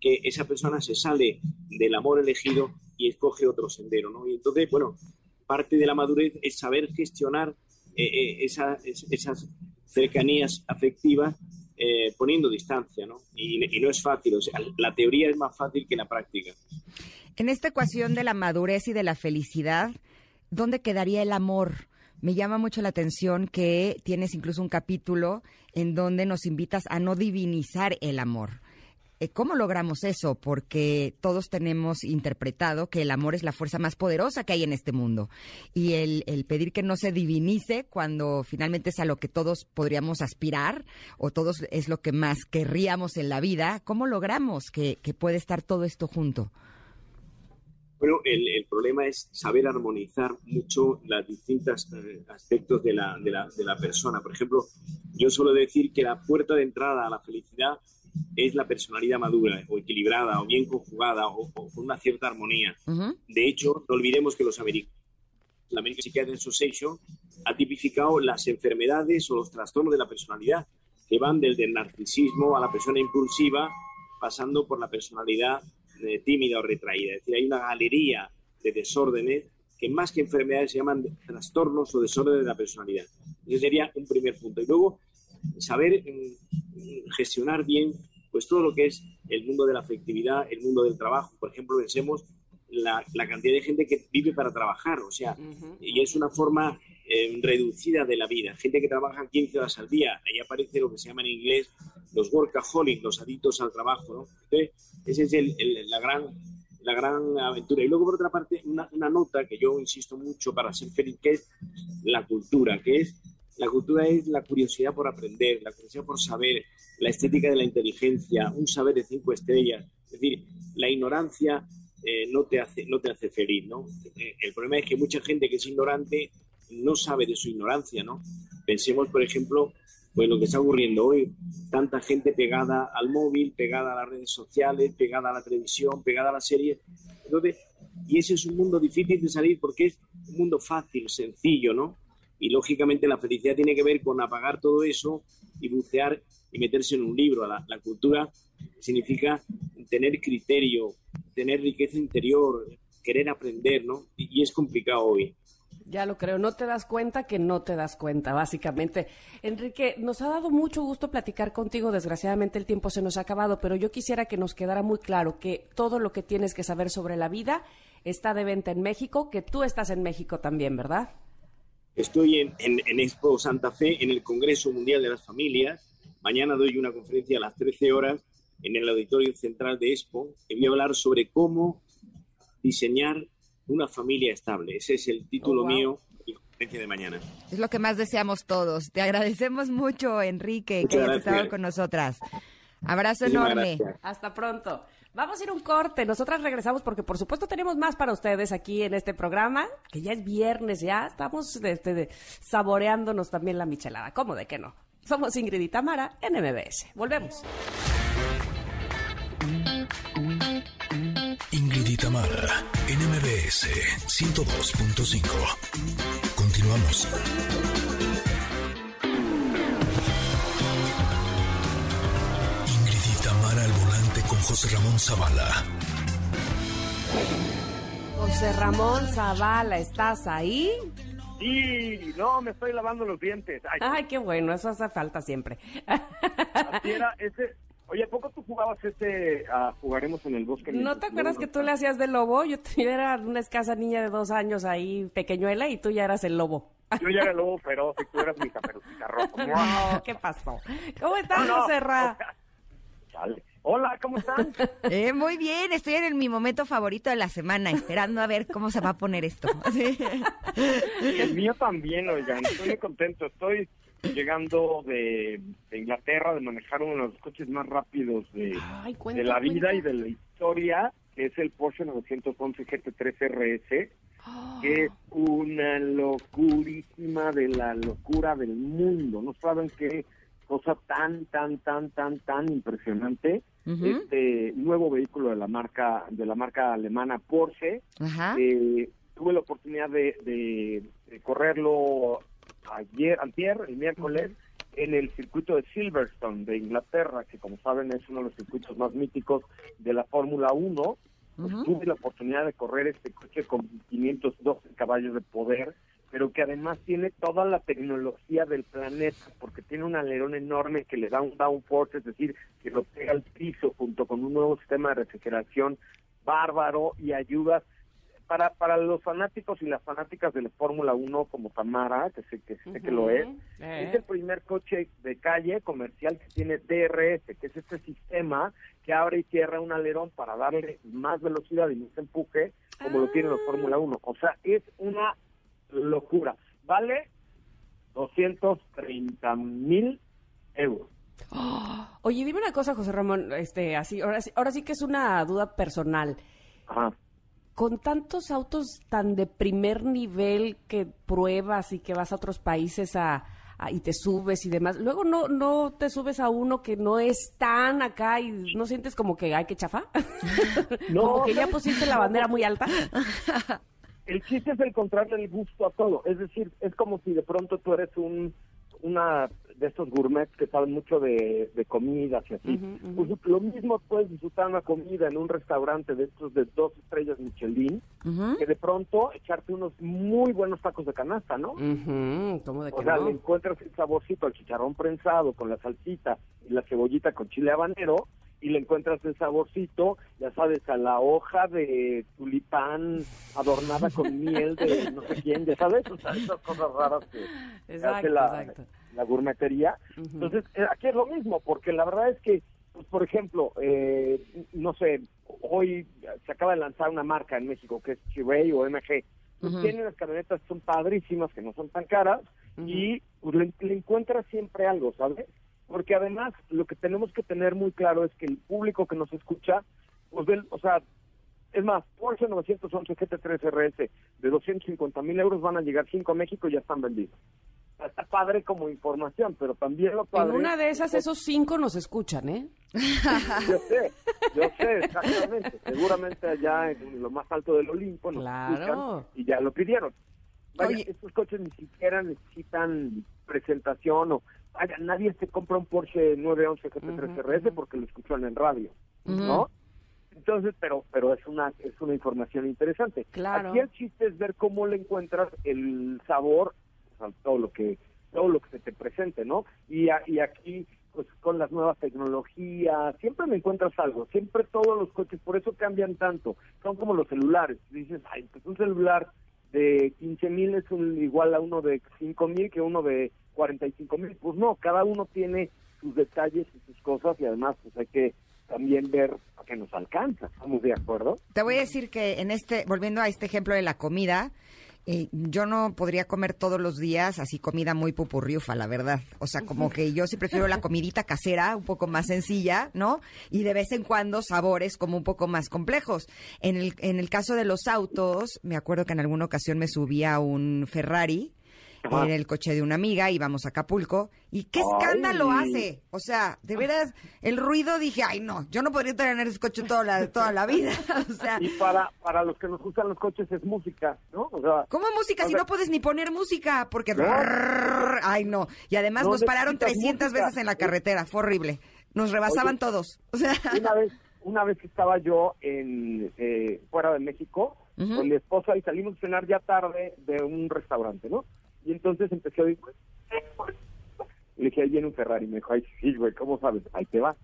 que esa persona se sale del amor elegido y escoge otro sendero. ¿no? Y entonces, bueno, parte de la madurez es saber gestionar eh, eh, esas cercanías afectivas poniendo distancia, ¿no? Y, y, no es fácil, o sea, la teoría es más fácil que la práctica. En esta ecuación de la madurez y de la felicidad, ¿dónde quedaría el amor? Me llama mucho la atención que tienes incluso un capítulo en donde nos invitas a no divinizar el amor. Eh, ¿Cómo logramos eso? Porque todos tenemos interpretado que el amor es la fuerza más poderosa que hay en este mundo. Y el, pedir que no se divinice cuando finalmente es a lo que todos podríamos aspirar o todos es lo que más querríamos en la vida, ¿cómo logramos que, que puede estar todo esto junto? Bueno, el, el, problema es saber armonizar mucho los distintos eh, aspectos de la, de, la, de la, persona. Por ejemplo, yo suelo decir que la puerta de entrada a la felicidad es la personalidad madura o equilibrada o bien conjugada o, con una cierta armonía. De hecho, no olvidemos que los americanos, la American Psychiatric Association ha tipificado las enfermedades o los trastornos de la personalidad que van desde el narcisismo a la persona impulsiva, pasando por la personalidad tímida o retraída. Es decir, hay una galería de desórdenes que más que enfermedades se llaman trastornos o desórdenes de la personalidad. Ese sería un primer punto. Y luego, saber mm, gestionar bien pues todo lo que es el mundo de la afectividad, el mundo del trabajo. Por ejemplo, pensemos la, la cantidad de gente que vive para trabajar, o sea, y es una forma eh, reducida de la vida. Gente que trabaja 15 horas al día, ahí aparece lo que se llama en inglés los workaholics, los adictos al trabajo, ¿no? Entonces, esa es el, la, gran, la gran aventura. Y luego, por otra parte, una, una, nota que yo insisto mucho para ser feliz, que es la cultura, que es, la cultura es la curiosidad por aprender, la curiosidad por saber, la estética de la inteligencia, un saber de cinco estrellas. Es decir, la ignorancia eh, no, te hace, no te hace feliz, ¿no? Eh, el problema es que mucha gente que es ignorante no sabe de su ignorancia, ¿no? Pensemos, por ejemplo, pues lo que está ocurriendo hoy, tanta gente pegada al móvil, pegada a las redes sociales, pegada a la televisión, pegada a las series. Entonces, y ese es un mundo difícil de salir porque es un mundo fácil, sencillo, ¿no? Y lógicamente la felicidad tiene que ver con apagar todo eso y bucear y meterse en un libro. La, cultura significa tener criterio, tener riqueza interior, querer aprender, ¿no? Y es complicado hoy. Ya lo creo, no te das cuenta que no te das cuenta, básicamente. Enrique, nos ha dado mucho gusto platicar contigo, desgraciadamente el tiempo se nos ha acabado, pero yo quisiera que nos quedara muy claro que todo lo que tienes que saber sobre la vida está de venta en México, que tú estás en México también, ¿verdad? Estoy en, en, en Expo Santa Fe, en el Congreso Mundial de las Familias. Mañana doy una conferencia a las 13 horas en el Auditorio Central de Expo. Y voy a hablar sobre cómo diseñar una familia estable. Ese es el título Oh, wow. mío de la conferencia de mañana. Es lo que más deseamos todos. Te agradecemos mucho, Enrique, Muchas que hayas gracias. estado con nosotras. Abrazo Muchísimas enorme. gracias. Hasta pronto. Vamos a ir a un corte. Nosotras regresamos porque, por supuesto, tenemos más para ustedes aquí en este programa, que ya es viernes, ya estamos este, de- saboreándonos también la michelada. ¿Cómo de que no? Somos Ingrid y Tamara en MBS. Volvemos. Ingrid y Tamara, MBS 102.5. Continuamos. Ingrid y Tamara al volante con José Ramón Zavala. José Ramón Zavala, ¿estás ahí? Sí, no, me estoy lavando los dientes. Ay, Ay, qué bueno, eso hace falta siempre. así era ese. Oye, ¿a poco tú jugabas ah, Jugaremos en el bosque? ¿No te acuerdas que tú le hacías de lobo? Yo, yo era una escasa niña de dos años ahí, pequeñuela, y tú ya eras el lobo. Yo ya era el lobo feroz y tú eras mi caperucita roja. No, ¿qué pasó? ¿Cómo estás, No. José Ra? Hola, ¿cómo están? Eh, muy bien, estoy en mi momento favorito de la semana, esperando a ver cómo se va a poner esto. Sí. El mío también, oigan. Estoy muy contento. Estoy llegando de, de Inglaterra de manejar uno de los coches más rápidos de, Ay, cuenta, de la vida cuenta. y de la historia, que es el Porsche 911 GT3 RS. que es una locurísima de la locura del mundo. No saben qué cosa tan, tan, tan, tan, tan impresionante. Este nuevo vehículo de la marca, de la marca alemana Porsche. Eh, tuve la oportunidad de, de- de correrlo ayer, antier, el miércoles, en el circuito de Silverstone de Inglaterra, que como saben es uno de los circuitos más míticos de la Fórmula 1. Pues tuve la oportunidad de correr este coche con 512 caballos de poder, pero que además tiene toda la tecnología del planeta, porque tiene un alerón enorme que le da un downforce, es decir, que lo pega al piso junto con un nuevo sistema de refrigeración bárbaro y ayuda para para los fanáticos y las fanáticas de la Fórmula 1 como Tamara, que sé que, sé que lo es, Eh. es el primer coche de calle comercial que tiene DRS, que es este sistema que abre y cierra un alerón para darle más velocidad y más empuje, como lo tiene la Fórmula 1. O sea, es una locura. Vale 230 mil euros. Oye, dime una cosa, José Ramón, este, así, ahora, sí- ahora sí que es una duda personal. Ajá. Con tantos autos tan de primer nivel que pruebas y que vas a otros países a, a- y te subes y demás, luego no no te subes a uno que no es tan acá y no sientes como que hay que chafa, No, como que ya pusiste la bandera muy alta. El chiste es encontrarle el gusto a todo. Es decir, es como si de pronto tú eres un una de estos gourmets que saben mucho de, de comidas y así. Pues lo mismo puedes disfrutar una comida en un restaurante de estos de dos estrellas Michelin, que de pronto echarte unos muy buenos tacos de canasta, ¿no? Ujú, ¿Cómo de O que sea, no? le encuentras el saborcito al chicharrón prensado con la salsita y la cebollita con chile habanero y le encuentras el saborcito, ya sabes, a la hoja de tulipán adornada con miel de no sé quién, ya sabes, o sea, esas cosas raras que Exacto, hace la, exacto. la gourmetería. Entonces, eh, aquí es lo mismo, porque la verdad es que, pues, por ejemplo, eh, no sé, hoy se acaba de lanzar una marca en México que es Chirey o MG. Pues Ujú. Tienen las camionetas que son padrísimas, que no son tan caras, y pues, le, le encuentras siempre algo, ¿sabes? Porque además lo que tenemos que tener muy claro es que el público que nos escucha, pues, ve- o sea, es más, Porsche 911 GT3 RS de 250 mil euros van a llegar 5 a México y ya están vendidos. Está padre como información, pero también lo padre... En una de esas, esos cinco nos escuchan, ¿eh? Yo sé, yo sé, exactamente. Seguramente allá en lo más alto del Olimpo nos Claro. escuchan y ya lo pidieron. Vaya, Oye. estos coches ni siquiera necesitan presentación o... Vaya, nadie se compra un Porsche 911 GT3 RS porque lo escuchan en radio, ¿no? Entonces, pero pero es una es una información interesante. Claro. Aquí el chiste es ver cómo le encuentras el sabor a todo lo que todo lo que se te presente, ¿no? Y, a- y aquí pues con las nuevas tecnologías, siempre me encuentras algo, siempre todos los coches, por eso cambian tanto, son como los celulares, dices, ay, pues un celular de 15 mil es un- igual a uno de 5 mil que uno de 45 mil, pues no, cada uno tiene sus detalles y sus cosas y además pues hay que también ver a qué nos alcanza, ¿estamos de acuerdo? Te voy a decir que en este, volviendo a este ejemplo de la comida, eh, yo no podría comer todos los días así comida muy pupurriufa, la verdad. O sea, como que yo sí prefiero la comidita casera, un poco más sencilla, ¿no? Y de vez en cuando sabores como un poco más complejos. En el, en el caso de los autos, me acuerdo que en alguna ocasión me subí a un Ferrari. En el coche de una amiga, íbamos a Acapulco. ¿Y qué Ay. escándalo hace? O sea, de veras, el ruido dije, ay no, yo no podría tener ese coche toda la, toda la vida. O sea, Y para para los que nos gustan los coches es música, ¿no? O sea, ¿Cómo música O si sea- no puedes ni poner música? Porque... No. Ay, no. Y además No nos pararon necesitas 300 música. veces en la carretera. Fue horrible. Nos rebasaban Oye. todos. O sea... una vez una vez que estaba yo en eh, fuera de México con mi esposa y salimos a cenar ya tarde de un restaurante, ¿no? Y entonces empecé a decir, le dije, ahí viene un Ferrari, me dijo, ay, sí, güey, ¿cómo sabes? Ahí te va.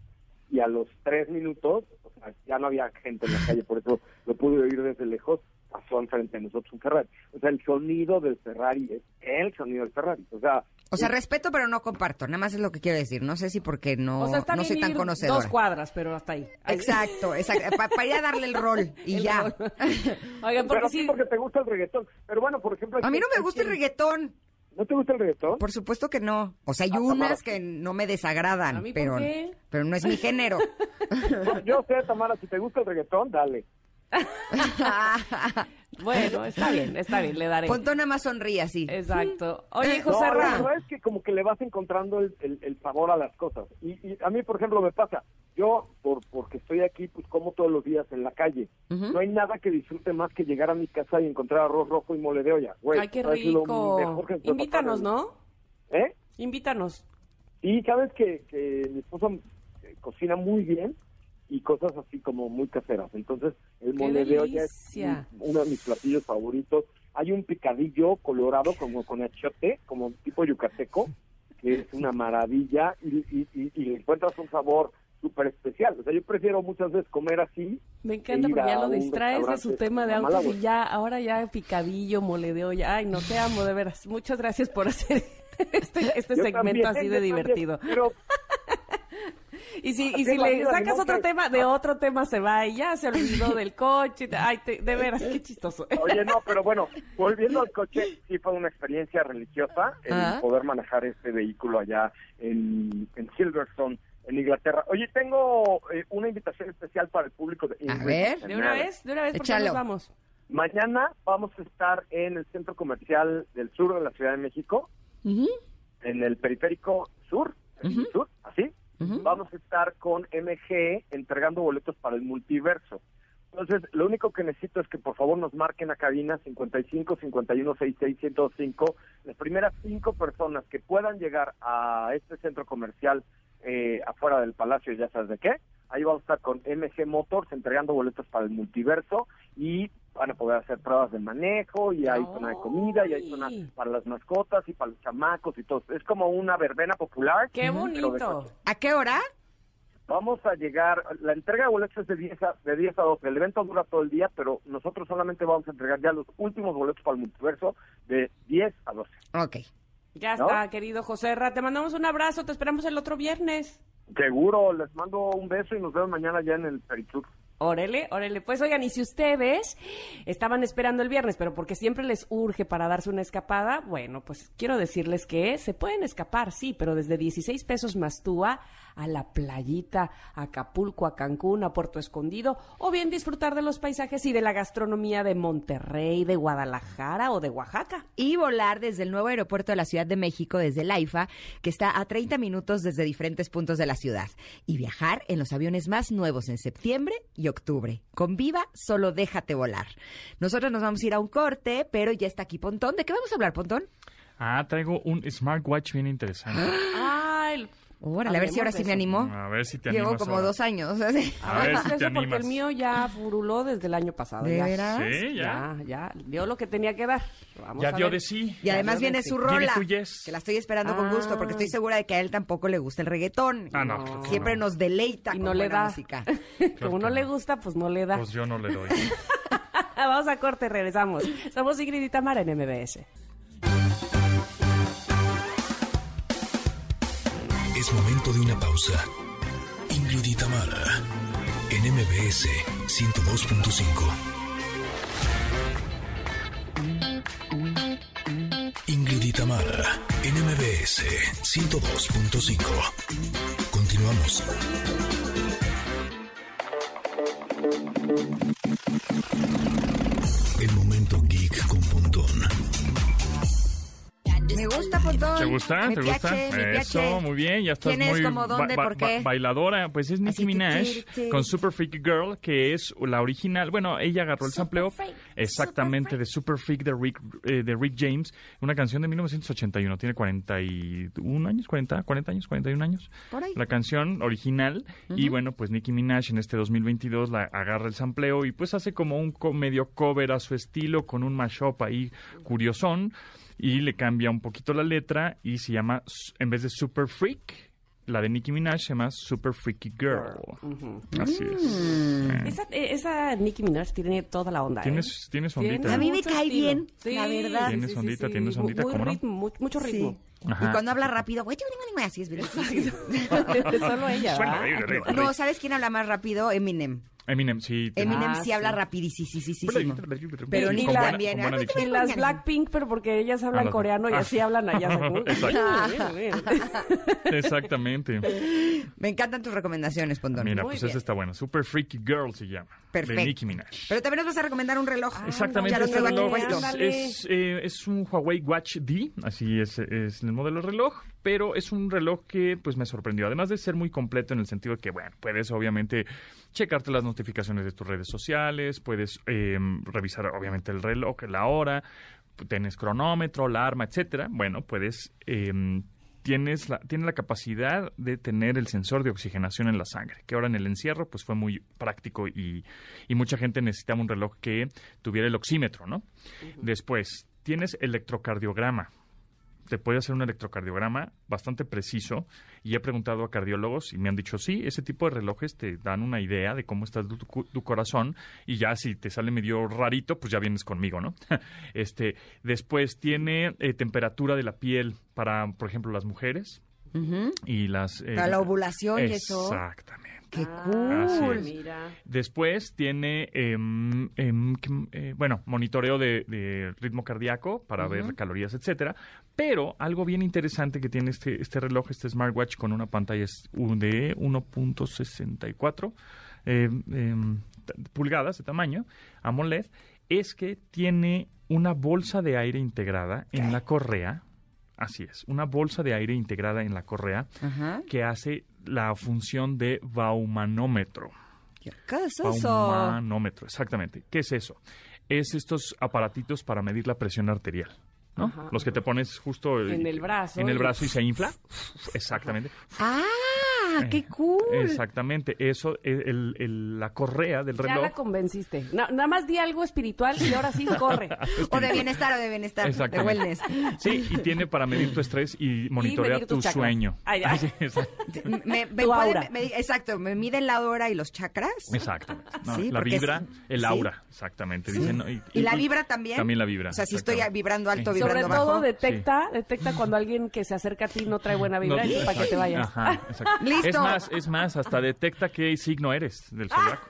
Y a los tres minutos, o sea, ya no había gente en la calle, por eso lo pude oír desde lejos, pasó enfrente de nosotros un Ferrari. O sea, el sonido del Ferrari es el sonido del Ferrari. O sea, O sea, es- respeto, pero no comparto. Nada más es lo que quiero decir. No sé si porque no, o sea, está no bien soy tan ir conocedora. dos cuadras, pero hasta ahí. Ahí- Exacto, exacto. Para ir a darle el rol y El ya. rol. Oigan, porque pero sí, porque te gusta el reggaetón. Pero bueno, por ejemplo... A mí no me gusta el reggaetón. ¿No te gusta el reggaetón? Por supuesto que no. O sea, hay Ah, Tamara, unas sí. que no me desagradan, ¿A mí por pero, qué? pero no es mi género. Yo, yo sé, Tamara, si te gusta el reggaetón, dale. Bueno, está bien, está bien, le daré. Pontón nada más sonríe así. Exacto. Oye, No, José la Ra, verdad es que como que le vas encontrando el, el, el sabor a las cosas. Y, y a mí, por ejemplo, me pasa, yo, por porque estoy aquí, pues como todos los días en la calle. No hay nada que disfrute más que llegar a mi casa y encontrar arroz rojo y mole de olla. Güey, ay, qué rico. Invítanos. ¿no? ¿Eh? Invítanos. Y sabes que, que mi esposa eh, cocina muy bien y cosas así como muy caseras. Entonces, el ¡Qué mole de olla es uno de mis platillos favoritos. Hay un picadillo colorado como con achiote, como tipo yucateco, que es una maravilla y, y, y, y le encuentras un sabor súper especial. O sea, yo prefiero muchas veces comer así. Me encanta porque ya lo distraes de su tema de autos y ya, ahora ya picadillo, mole de olla. Ay, no te amo, de veras. Muchas gracias por hacer este, este segmento también, así de divertido. Pero Y si, y si le vida, sacas otro que- tema, de otro tema se va y ya se olvidó del coche. Ay, te- de veras, qué chistoso. Oye, no, pero bueno, volviendo al coche, sí fue una experiencia religiosa el Ah. poder manejar este vehículo allá en, en Silverstone, en Inglaterra. Oye, tengo eh, una invitación especial para el público de A ver. ¿De una vez? ¿De una vez? ¿Por qué Échalo. nos vamos? Mañana vamos a estar en el centro comercial del sur de la Ciudad de México, en el periférico sur, el Ujú. sur, así. Vamos a estar con MG entregando boletos para el multiverso. Entonces, lo único que necesito es que por favor nos marquen a cabina 55 51 66 105. Las primeras cinco personas que puedan llegar a este centro comercial eh, afuera del palacio, ya sabes de qué. Ahí vamos a estar con MG Motors entregando boletos para el multiverso y van a poder hacer pruebas de manejo y hay zona de comida y hay zona para las mascotas y para los chamacos y todo. Es como una verbena popular. ¡Qué bonito! ¿A qué hora? Vamos a llegar, la entrega de boletos es de 10 a, de 10 a 12, el evento dura todo el día, pero nosotros solamente vamos a entregar ya los últimos boletos para el multiverso de 10 a 12. Ok. Ya ¿No? está, querido José Ra. Te mandamos un abrazo. Te esperamos el otro viernes. Seguro, les mando un beso y nos vemos mañana ya en el Peritur. Órale, órale. Pues oigan, y si ustedes estaban esperando el viernes, pero porque siempre les urge para darse una escapada, bueno, pues quiero decirles que se pueden escapar, sí, pero desde 16 pesos más túa a la playita, a Acapulco, a Cancún, a Puerto Escondido, o bien disfrutar de los paisajes y de la gastronomía de Monterrey, de Guadalajara o de Oaxaca. Y volar desde el nuevo aeropuerto de la Ciudad de México, desde el AIFA, que está a 30 minutos desde diferentes puntos de la ciudad. Y viajar en los aviones más nuevos en septiembre y octubre. Con Viva, solo déjate volar. Nosotros nos vamos a ir a un corte, pero ya está aquí Pontón. ¿De qué vamos a hablar, Pontón? Ah, traigo un smartwatch bien interesante. Ah, el Órale, a ver si ahora sí me animó. A ver si te Llevo animas como ahora. dos años. A ver si te eso porque animas. el mío ya furuló desde el año pasado. ¿De ya. veras? Sí, ya. Ya, ya, dio lo que tenía que dar. Vamos Ya a dio ver. de sí. Y además viene su rola, yes. que la estoy esperando con gusto, porque estoy Ah. segura de que a él tampoco le gusta el reggaetón. Ah, no, Siempre no. nos deleita Y con no le da. música. Como no le gusta, pues no le da. Pues yo no le doy. Vamos a corte, regresamos. Somos Ingrid y Tamara en MBS. Es momento de una pausa. Ingrid y en MBS 102.5. Ingrid y en MBS 102.5. Continuamos. El momento geek con Pontón. Me gusta, Pontón. ¿Te gusta? Me ¿Te gusta? Eso, muy bien. Ya estás ¿Quién es? muy bailadora. Pues es Nicki Minaj con Super Freaky Girl, que es la original. Bueno, ella agarró el sampleo exactamente de Super Freak de Rick, eh, de Rick James, una canción de 1981. Tiene 41 años, 40, 40 años, 41 años. Por ahí. La canción original. Y bueno, pues Nicki Minaj en este 2022 la agarra el sampleo y pues hace como un co- medio cover a su estilo con un mashup ahí curiosón y le cambia un poquito la letra y se llama, en vez de Super Freak, la de Nicki Minaj se llama Super Freaky Girl. Así es. Eh, Esa, eh, esa Nicki Minaj tiene toda la onda. ¿eh? Tienes, tienes ondita. A mí me cae estilo. bien, Sí, la verdad. Tienes sí, ondita, sí, tienes sí. ondita, Muy ¿cómo no? ritmo, mu- mucho ritmo. Y cuando habla rápido, güey, así es. Solo ella. No, ¿sabes quién habla más rápido? Eminem. Eminem, sí. tiene- Eminem Ah, sí, sí. habla rapidísimo. Pero Con ni buena- la con bien. buena Ah, dicción. Y las Blackpink, pero porque ellas hablan Ah, las- coreano y ah. así hablan allá. según. Exacto. Bien, bien. Exactamente. Me encantan tus recomendaciones, Pondón. Mira, Muy pues bien. esa está buena. Super Freaky Girl se llama. Perfecto. De Nicki Minaj. Pero también nos vas a recomendar un reloj. Exactamente, Ya lo este traigo aquí reloj puesto. es, Ándale. es, eh, es un Huawei Watch D, así es, es el modelo de reloj, pero es un reloj que pues me sorprendió, además de ser muy completo en el sentido que, bueno, puedes obviamente checarte las notificaciones de tus redes sociales, puedes eh, revisar obviamente el reloj, la hora, tienes cronómetro, alarma, etcétera. Bueno, puedes... eh, Tienes la, tiene la capacidad de tener el sensor de oxigenación en la sangre, que ahora en el encierro pues fue muy práctico y, y mucha gente necesitaba un reloj que tuviera el oxímetro, ¿no? Después, tienes electrocardiograma. Te puede hacer un electrocardiograma bastante preciso y he preguntado a cardiólogos y me han dicho, sí, ese tipo de relojes te dan una idea de cómo está tu, corazón y ya si te sale medio rarito, pues ya vienes conmigo, ¿no? este, después tiene eh, temperatura de la piel para, por ejemplo, las mujeres Ujú. y las... eh, Para la ovulación y eso. Exactamente. ¡Qué Así cool! es. Mira. Después tiene, em, em, eh, bueno, monitoreo de, de ritmo cardíaco para ver calorías, etcétera. Pero algo bien interesante que tiene este, este reloj, este smartwatch con una pantalla de 1.64 em, em, pulgadas de tamaño, AMOLED, es que tiene una bolsa de aire integrada en la correa. Así es, una bolsa de aire integrada en la correa que hace la función de baumanómetro. ¿Qué es eso? Baumanómetro, exactamente. ¿Qué es eso? Es estos aparatitos para medir la presión arterial. ¿no? Ajá. Los que te pones justo En el brazo En el y- brazo y se infla. Exactamente. ¡Ah! ¡Qué Eh, cool! Exactamente. Eso, el- la correa del Ya reloj. la convenciste. Na- nada más di algo espiritual y ahora sí corre. O de bienestar o de bienestar. De wellness. Sí, y tiene para medir tu estrés y monitorear tu chakras. sueño. Ay, ay. Exacto. Me, me Tu puede- aura. me- exacto, me miden la hora y los chakras. Exactamente. No, Sí, la vibra, el Sí. aura, exactamente. Dicen, ¿no? ¿Y la vibra también? También la vibra. O sea, si estoy vibrando alto, Sí. vibrando Sobre bajo. todo detecta, detecta cuando alguien que se acerca a ti no trae buena vibra No, y para que te vayas. Ajá, exacto. Listo. Es más, es más, hasta detecta qué signo eres del zodiaco.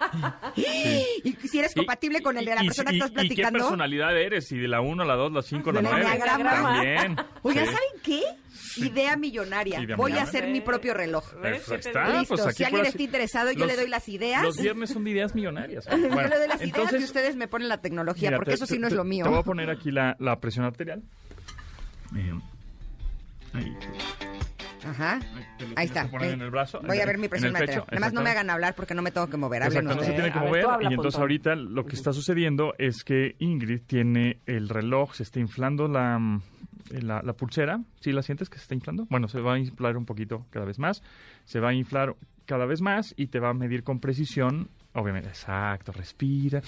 Y si eres compatible con el de la y- persona y- que estás y qué platicando. personalidad eres, si de la 1, la 2, la 5, la Del 9. enneagrama. También. Oigan, Sí. ¿saben qué? Idea millonaria. Idea Voy a millonaria. hacer mi propio reloj. Pues ¿Qué te está, digo? Listo. pues aquí si alguien está interesado, yo los- le doy las ideas. Los viernes son de ideas millonarias. yo Bueno, le doy las ideas y entonces, ustedes me ponen la tecnología, mira, porque te- eso sí te- no es lo mío. Te voy a poner aquí la, la presión arterial. Ahí. Ajá. Te lo Ahí está. que poner Ve. en el brazo, Voy a ver mi presión arterial. Nada más no me hagan hablar porque no me tengo que mover. Hablen Exacto, no se tiene que ver, mover. y entonces ahorita lo que está sucediendo es que Ingrid tiene el reloj, se está inflando la, la, la pulsera, ¿sí la sientes que se está inflando? Bueno, se va a inflar un poquito cada vez más, se va a inflar cada vez más y te va a medir con precisión, obviamente, exacto, respira,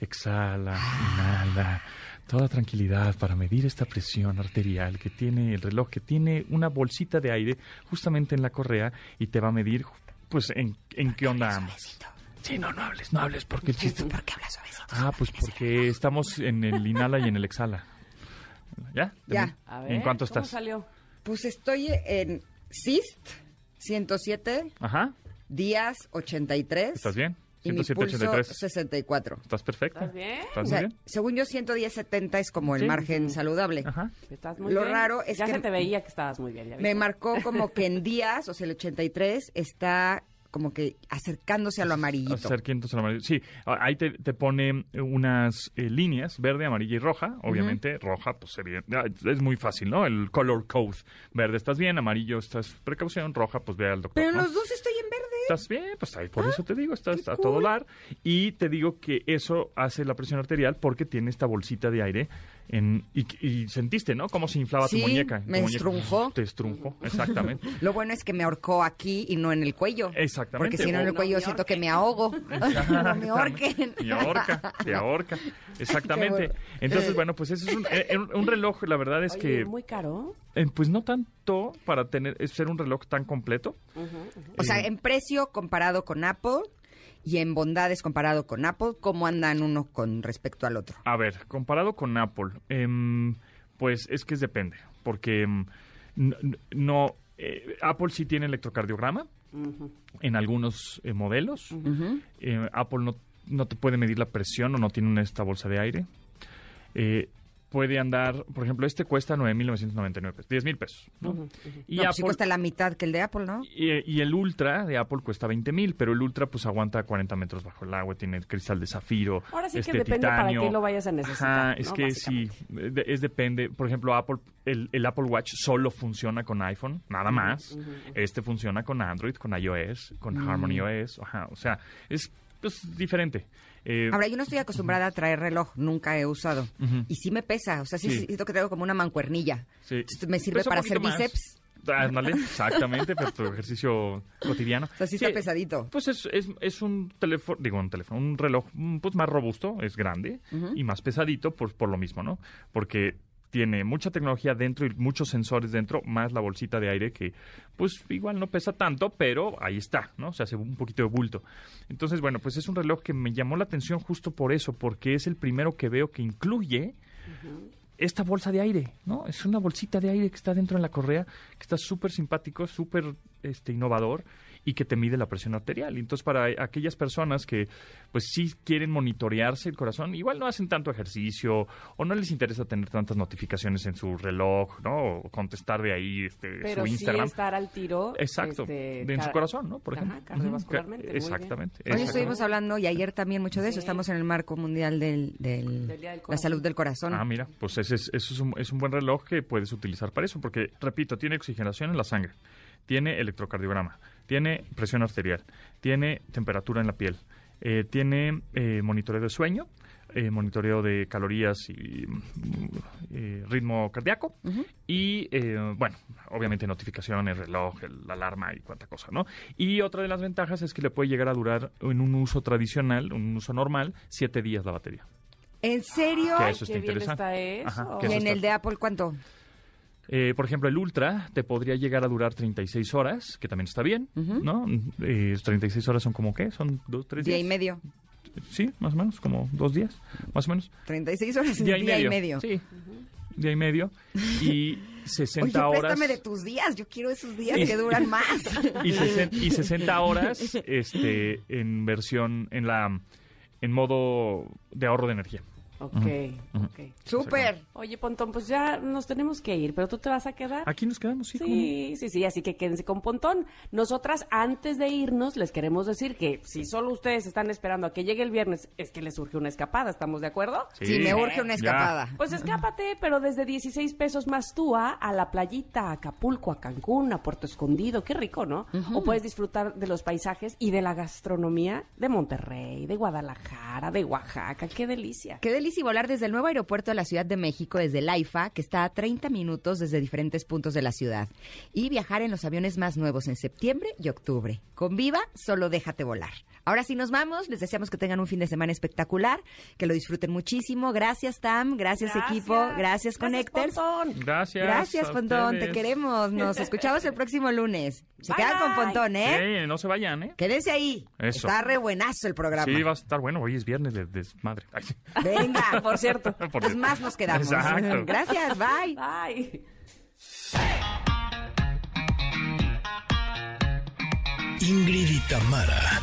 exhala, inhala, toda tranquilidad para medir esta presión arterial que tiene el reloj, que tiene una bolsita de aire justamente en la correa y te va a medir, pues, en, en qué onda ambas. Sí, no, no hables, no hables, porque el chiste... ¿Por qué hablas suavecito? Ah, pues porque estamos en el inhala y en el exhala. ¿Ya? Ya. A ver, ¿En cuánto ¿cómo estás? salió? Pues estoy en CIST 107, Ajá. días 83. ¿Estás bien? Y mi 107, pulso 83. 64. ¿Estás perfecto? ¿Estás bien? ¿Estás O sea, bien? según yo, 110, 70 es como el Sí. margen saludable. Ajá. ¿Estás muy Lo bien? raro es ya que- se te veía que estabas muy bien. ¿ya Me marcó como que en días, o sea, el 83 está como que acercándose a lo amarillito. Acerquientos al amarillo. Sí, a- ahí te, te pone unas eh, líneas, verde, amarilla y roja. Obviamente, roja, pues sería, ah, es muy fácil, ¿no? El color code. Verde, estás bien, amarillo, estás precaución, roja, pues ve al doctor. Pero en ¿no? los dos estoy en verde. Estás bien, pues ahí, por eso te digo, estás a cool. todo dar. Y te digo que eso hace la presión arterial porque tiene esta bolsita de aire. En, y, y sentiste, ¿no? Cómo se inflaba Sí, tu muñeca. Tu me muñeca estrunjó. Te estrunjó, exactamente. Lo bueno es que me ahorcó aquí y no en el cuello. Exactamente. Porque si no en el cuello siento que me ahogo. no me ahorquen. Te ahorca, te ahorca. Exactamente. bueno. Entonces, bueno, pues ese es un, eh, un- un reloj, la verdad es Oye, que, muy caro. eh, pues no tanto para tener, es ser un reloj tan completo. O sea, Eh, en precio comparado con Apple y en bondades comparado con Apple, ¿cómo andan uno con respecto al otro? A ver, comparado con Apple, em, pues es que es depende, porque em, no, eh, Apple sí tiene electrocardiograma en algunos eh, modelos. Eh, Apple no, no te puede medir la presión o no tiene una- esta bolsa de aire. Puede andar, por ejemplo, este cuesta 9.999 pesos, 10.000 pesos. ¿no? Y no, pues sí cuesta la mitad que el de Apple, ¿no? y, y el Ultra de Apple cuesta 20 mil, pero el Ultra pues aguanta 40 metros bajo el agua, tiene cristal de zafiro. Ahora sí que este, depende para qué lo vayas a necesitar, Ajá, es ¿no? que sí, de- es depende. Por ejemplo, Apple, el, el Apple Watch solo funciona con iPhone, nada más. Este funciona con Android, con iOS, con Mm. Harmony OS. Ajá, o sea, es pues, diferente. Eh, Ahora, yo no estoy acostumbrada a traer reloj, nunca he usado. Y sí me pesa, o sea, sí, Sí. siento que traigo como una mancuernilla. sí. Me sirve Pesa un para hacer poquito más. bíceps. Exactamente, pero tu ejercicio cotidiano. O sea, sí está pesadito. Pues es, es, es un teléfono, digo un teléfono, un reloj mm, pues más robusto, es grande y más pesadito por, por lo mismo, ¿no? Porque tiene mucha tecnología dentro y muchos sensores dentro, más la bolsita de aire que pues igual no pesa tanto, pero ahí está, ¿no? Se hace un poquito de bulto. Entonces, bueno, pues es un reloj que me llamó la atención justo por eso, porque es el primero que veo que incluye esta bolsa de aire, ¿no? Es una bolsita de aire que está dentro de la correa, que está súper simpático, súper este, innovador y que te mide la presión arterial. Y Entonces, para aquellas personas que, pues sí quieren monitorearse el corazón, igual no hacen tanto ejercicio o no les interesa tener tantas notificaciones en su reloj, ¿no? O contestar de ahí este, Pero su sí Instagram. estar al tiro. Exacto, este, de en su corazón, ¿no? Por Ajá, ejemplo. cardiovascularmente, Ujú. muy bien. Exactamente. Hoy estuvimos hablando y ayer también mucho de eso. Sí. Estamos en el marco mundial del, del- Del Día del la salud del corazón. Ah, mira, pues ese es, eso es, un, es un buen reloj que puedes utilizar para eso, porque, repito, tiene oxigenación en la sangre, tiene electrocardiograma, tiene presión arterial, tiene temperatura en la piel, eh, tiene eh, monitoreo de sueño, eh, monitoreo de calorías y mm, eh, ritmo cardíaco, y, eh, bueno, obviamente notificaciones, reloj, el- la alarma y cuánta cosa, ¿no? Y otra de las ventajas es que le puede llegar a durar en un uso tradicional, un uso normal, siete días la batería. ¿En serio? Que eso está qué bien interesante. está eso. Ajá, que ¿Y eso en está- el de Apple cuánto? Eh, por ejemplo, el Ultra te podría llegar a durar 36 horas, que también está bien, ¿no? Eh, 36 horas son como qué? ¿Son dos, tres Día días? y medio. Sí, más o menos, como dos días, más o menos. 36 horas Día día, y medio. Sí, día y medio. Y 60 Oye, horas. préstame de tus días. Yo quiero esos días Y- que duran más. y, sesen- y 60 horas este, en versión, en la en modo de ahorro de energía. Ok, Ujú. ok. Súper. Oye, Pontón, pues ya nos tenemos que ir, pero tú te vas a quedar. Aquí nos quedamos, sí. Sí, sí, sí, así que quédense con Pontón. Nosotras, antes de irnos, les queremos decir que si solo ustedes están esperando a que llegue el viernes, es que les surge una escapada, ¿estamos de acuerdo? Sí, me urge una Ya. escapada. Pues escápate, pero desde 16 pesos más tú a, a la playita, a Acapulco, a Cancún, a Puerto Escondido, qué rico, ¿no? O puedes disfrutar de los paisajes y de la gastronomía de Monterrey, de Guadalajara, de Oaxaca, qué delicia. Qué delicia. Easy volar desde el nuevo aeropuerto de la Ciudad de México, desde el AIFA, que está a 30 minutos desde diferentes puntos de la ciudad. Y viajar en los aviones más nuevos en septiembre y octubre. Con Viva, solo déjate volar. Ahora sí nos vamos. Les deseamos que tengan un fin de semana espectacular, que lo disfruten muchísimo. Gracias, Tam. Gracias, equipo. Gracias, Connectors. Pontón. Gracias. Gracias, a Pontón. Te queremos. Nos escuchamos el próximo lunes. Se Bye, quedan con. Pontón, ¿eh? Sí, no se vayan, ¿eh? Quédense ahí. Eso. Está re buenazo el programa. Sí, va a estar bueno. Hoy es viernes de desmadre. Venga, Por cierto. Por Pues cierto. más nos quedamos. Exacto. Gracias, bye. Bye. Ingrid y Tamara